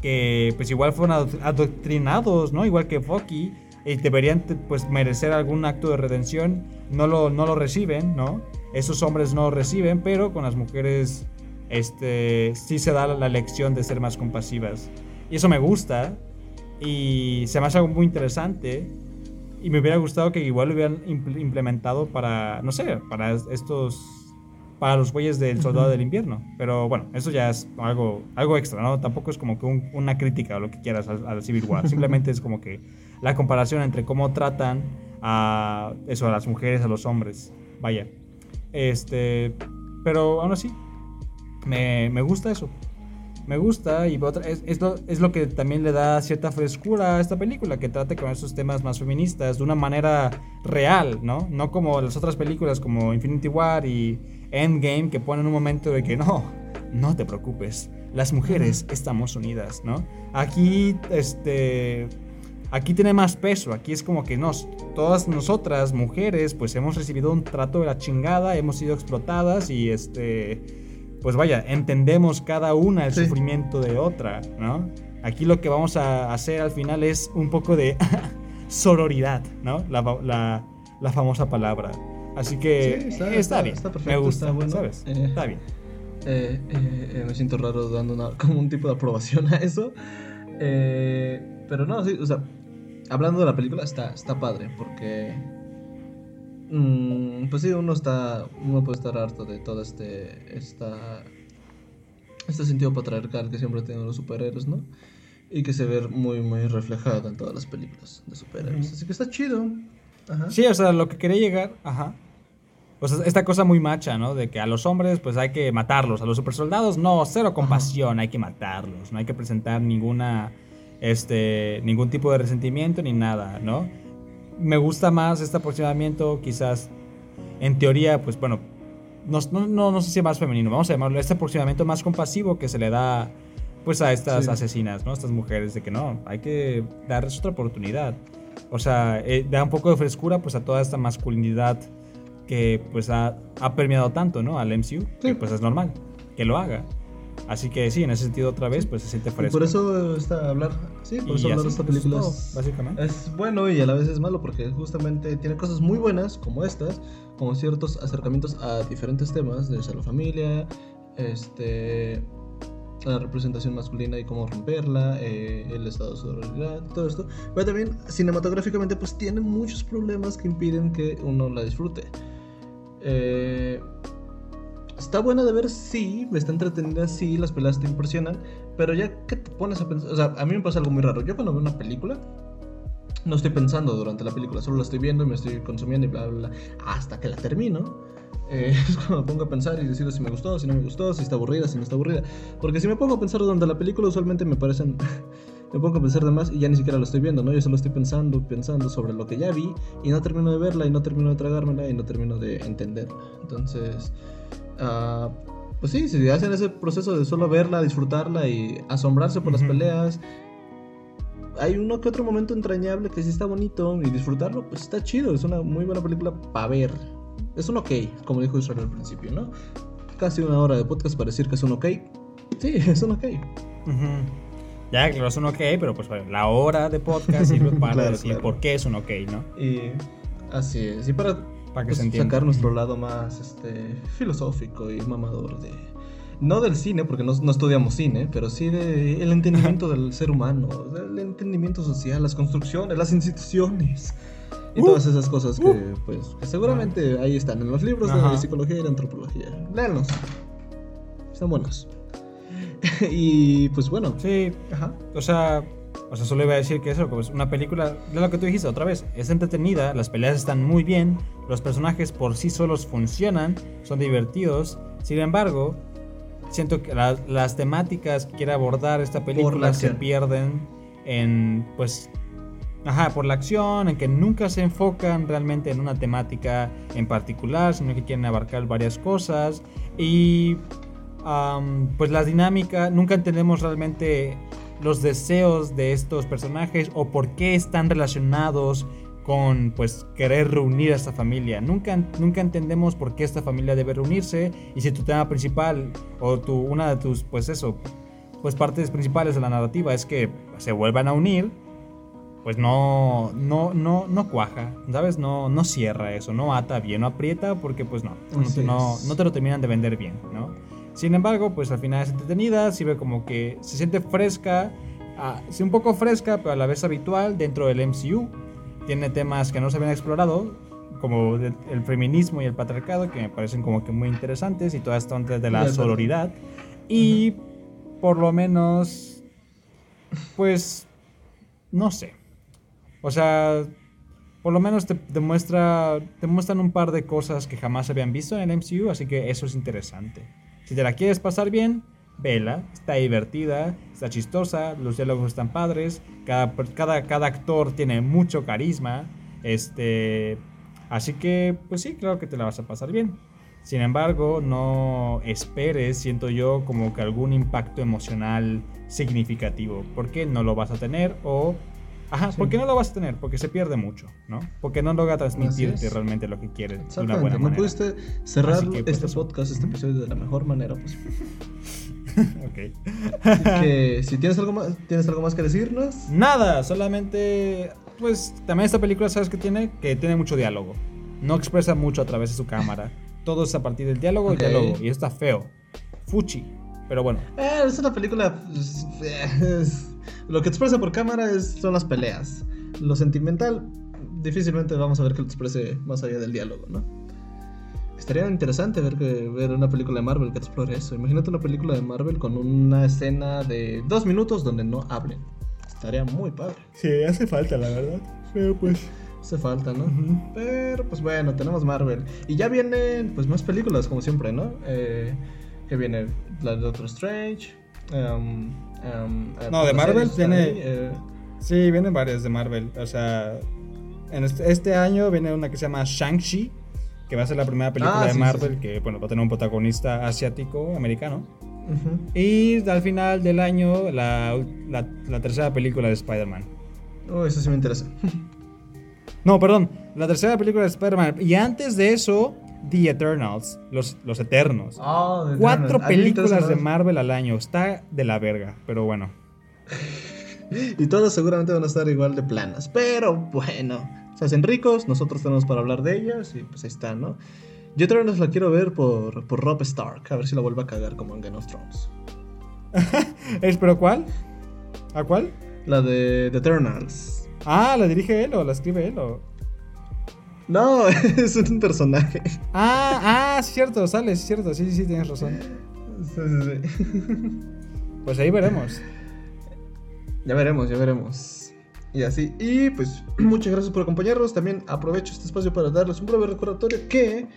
que pues igual fueron adoctrinados, ¿no? Igual que Bucky y deberían pues merecer algún acto de redención, no lo, no lo reciben, ¿no? Esos hombres no lo reciben, pero con las mujeres este, sí se da la lección de ser más compasivas. Y eso me gusta y se me hace algo muy interesante y me hubiera gustado que igual lo hubieran implementado para, no sé, para estos, para los güeyes del Soldado del Invierno. Pero bueno, eso ya es algo, algo extra, ¿no? Tampoco es como que una crítica o lo que quieras al, Civil War. Simplemente es como que la comparación entre cómo tratan a eso, a las mujeres, a los hombres. Vaya. Este, pero aún así, me, me gusta eso. me gusta y es, es, lo, es, lo, que también le da cierta frescura a esta película, que trate con esos temas más feministas de una manera real, ¿no? No como las otras películas como Infinity War y Endgame que ponen un momento de que no, no te preocupes, las mujeres estamos unidas, ¿no? Aquí, este, aquí tiene más peso, aquí es como que nos, todas nosotras, mujeres, pues hemos recibido un trato de la chingada, hemos sido explotadas y este pues vaya, entendemos cada una el sufrimiento de otra, ¿no? Aquí lo que vamos a hacer al final es un poco de sororidad, ¿no? La, famosa palabra. Así que está, bien, está perfecto, me gusta, está bueno. ¿sabes? Eh, está bien. Eh, eh, me siento raro dando como un tipo de aprobación a eso. pero no, sí, o sea, hablando de la película, está, está padre, porque Mm, pues sí, uno está. Uno puede estar harto de todo este. Esta, este sentido patriarcal que siempre tienen los superhéroes, ¿no? Y que se ve muy, muy reflejado en todas las películas de superhéroes. Así que está chido. Ajá. Sí, o sea, lo que quería llegar. Ajá. Pues esta cosa muy macha, ¿no? De que a los hombres, pues hay que matarlos. A los supersoldados, no, cero compasión, hay que matarlos. No hay que presentar ninguna. Este. ningún tipo de resentimiento ni nada, ¿no? Me gusta más este aproximamiento, quizás en teoría, pues bueno, no, no, no sé si más femenino, vamos a llamarlo este aproximamiento más compasivo que se le da pues a estas asesinas, ¿no? Estas mujeres, de que no, hay que darles otra oportunidad. O sea, eh, da un poco de frescura pues a toda esta masculinidad que pues ha, ha permeado tanto, ¿no? Al MCU, que pues es normal que lo haga. Así que sí, en ese sentido otra vez, pues se siente fresco. por eso está hablar, sí, por eso hablar de esta película es, básicamente. es bueno y a la vez es malo porque justamente tiene cosas muy buenas como estas, como ciertos acercamientos a diferentes temas, de la familia, este, la representación masculina y cómo romperla, eh, el estado de sororidad, todo esto. Pero también cinematográficamente pues tiene muchos problemas que impiden que uno la disfrute. Eh, está buena de ver, sí, está entretenida, sí, las peleas te impresionan, pero ya que te pones a pensar, o sea, a mí me pasa algo muy raro. Yo cuando veo una película, no estoy pensando durante la película, solo la estoy viendo y me estoy consumiendo y bla, bla, bla, hasta que la termino. Eh, es cuando me pongo a pensar y decido si me gustó, si no me gustó, si está aburrida, si no está aburrida. Porque si me pongo a pensar durante la película, usualmente me parecen. me pongo a pensar de más y ya ni siquiera lo estoy viendo, ¿no? Yo solo estoy pensando, pensando sobre lo que ya vi y no termino de verla y no termino de tragármela y no termino de entenderla. Entonces. Ah, pues sí, si hacen ese proceso de solo verla, disfrutarla y asombrarse por las peleas, hay uno que otro momento entrañable que sí está bonito y disfrutarlo, pues está chido, es una muy buena película para ver. Es un ok, como dijo Israel al principio, ¿no? Casi una hora de podcast para decir que es un ok. Sí, es un ok. Ya, claro, es un ok, pero pues la hora de podcast sirve para decir por qué es un ok, ¿no? Y así es. Y para para que pues, se sacar nuestro lado más este, filosófico y mamador de... No del cine, porque no, estudiamos cine, pero sí del entendimiento del ser humano, del entendimiento social, las construcciones, las instituciones y uh. todas esas cosas que, uh. pues, seguramente ahí están en los libros de psicología y de antropología. Léanlos. Están buenos. y pues bueno. Sí, ajá. O sea, o sea, solo iba a decir que eso, pues una película, de lo que tú dijiste otra vez, es entretenida, las peleas están muy bien, los personajes por sí solos funcionan, son divertidos. Sin embargo, siento que las temáticas que quiere abordar esta película se pierden en, pues, ajá, por la acción, en que nunca se enfocan realmente en una temática en particular, sino que quieren abarcar varias cosas. Y, pues, la dinámica, nunca entendemos realmente los deseos de estos personajes o por qué están relacionados con pues querer reunir a esta familia. Nunca, nunca entendemos por qué esta familia debe reunirse y si tu tema principal o tu, una de tus pues eso, pues partes principales de la narrativa es que se vuelvan a unir, pues no no no no cuaja, ¿sabes? No no cierra eso, no ata bien, no aprieta porque pues no, no, no te lo terminan de vender bien, ¿no? Sin embargo, pues al final es entretenida, sirve como que se siente fresca, ah, sí un poco fresca, pero a la vez habitual dentro del MCU. Tiene temas que no se habían explorado, como el feminismo y el patriarcado, que me parecen como que muy interesantes, y toda esta onda de la sororidad. Y por lo menos, pues, no sé. O sea, por lo menos te demuestra, te muestran un par de cosas que jamás se habían visto en el MCU, así que eso es interesante. Si te la quieres pasar bien, vela, está divertida, está chistosa, los diálogos están padres, cada, cada, actor tiene mucho carisma, este, así que pues sí, creo que te la vas a pasar bien. Sin embargo, no esperes, siento yo, como que algún impacto emocional significativo, porque no lo vas a tener o... Ajá, porque no lo vas a tener, porque se pierde mucho, ¿no? Porque no logra transmitirte realmente lo que quieres de una buena no pudiste cerrar pues, este podcast, este episodio de la mejor manera posible. ok. que, si tienes algo más, ¿tienes algo más que decirnos? Nada, solamente, pues también esta película, ¿sabes qué tiene? Que tiene mucho diálogo. No expresa mucho a través de su cámara. Todo es a partir del diálogo y diálogo. Y está feo. Fuchi. Pero bueno. Eh, es una película. Pues, lo que expresa por cámara es, son las peleas. Lo sentimental, difícilmente vamos a ver que lo exprese más allá del diálogo, ¿no? Estaría interesante ver, que, ver una película de Marvel que explore eso. Imagínate una película de Marvel con una escena de dos minutos donde no hablen. Estaría muy padre. Sí, hace falta, la verdad. Pero pues. Hace falta, ¿no? Pero pues bueno, tenemos Marvel. Y ya vienen pues más películas, como siempre, ¿no? Eh, que viene la de Doctor Strange. Um, um, eh, no, de Marvel tiene. Eh. Sí, vienen varias de Marvel. O sea, en este, este, año viene una que se llama Shang-Chi, que va a ser la primera película ah, de Marvel que, bueno, va a tener un protagonista asiático, americano. Y al final del año, la, la, tercera película de Spider-Man. Oh, eso sí me interesa. No, perdón, la tercera película de Spider-Man. Y antes de eso, The Eternals, Los, los Eternos. Oh, Cuatro películas de Marvel al año. Está de la verga, pero bueno. y todas seguramente van a estar igual de planas. Pero bueno, se hacen ricos, nosotros tenemos para hablar de ellas y pues ahí está, ¿no? Yo Eternals la quiero ver por, por Rob Stark, a ver si la vuelve a cagar como en Game of Thrones. ¿Pero cuál? ¿A cuál? La de The Eternals. Ah, ¿la dirige él o la escribe él o...? No, es un personaje. Ah, ah, cierto, sale, es cierto, sí, sí, tienes razón. Sí, sí, sí. Pues ahí veremos. Ya veremos, ya veremos. Y así. Y pues muchas gracias por acompañarnos. También aprovecho este espacio para darles un breve recordatorio que,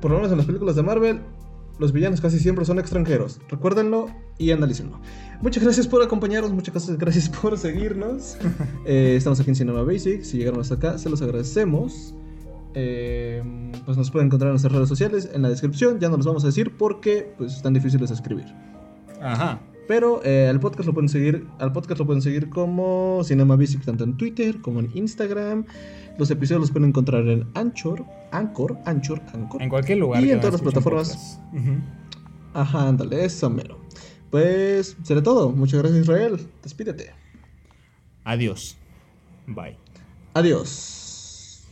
por lo menos en las películas de Marvel, los villanos casi siempre son extranjeros. Recuérdenlo y analícenlo. Muchas gracias por acompañarnos, muchas gracias por seguirnos. Eh, estamos aquí en Cinema Basic. Si llegaron hasta acá, se los agradecemos. Eh, pues nos pueden encontrar en nuestras redes sociales, en la descripción. Ya no los vamos a decir porque pues, están difíciles de escribir. Ajá. Pero eh, al podcast lo pueden seguir, al podcast lo pueden seguir como Cinema Basic tanto en Twitter como en Instagram. Los episodios los pueden encontrar en Anchor, Anchor, Anchor, Anchor. En cualquier lugar. Y en todas las plataformas. Ajá, ándale, eso mero. Pues será todo. Muchas gracias Israel. Despídete. Adiós. Bye. Adiós.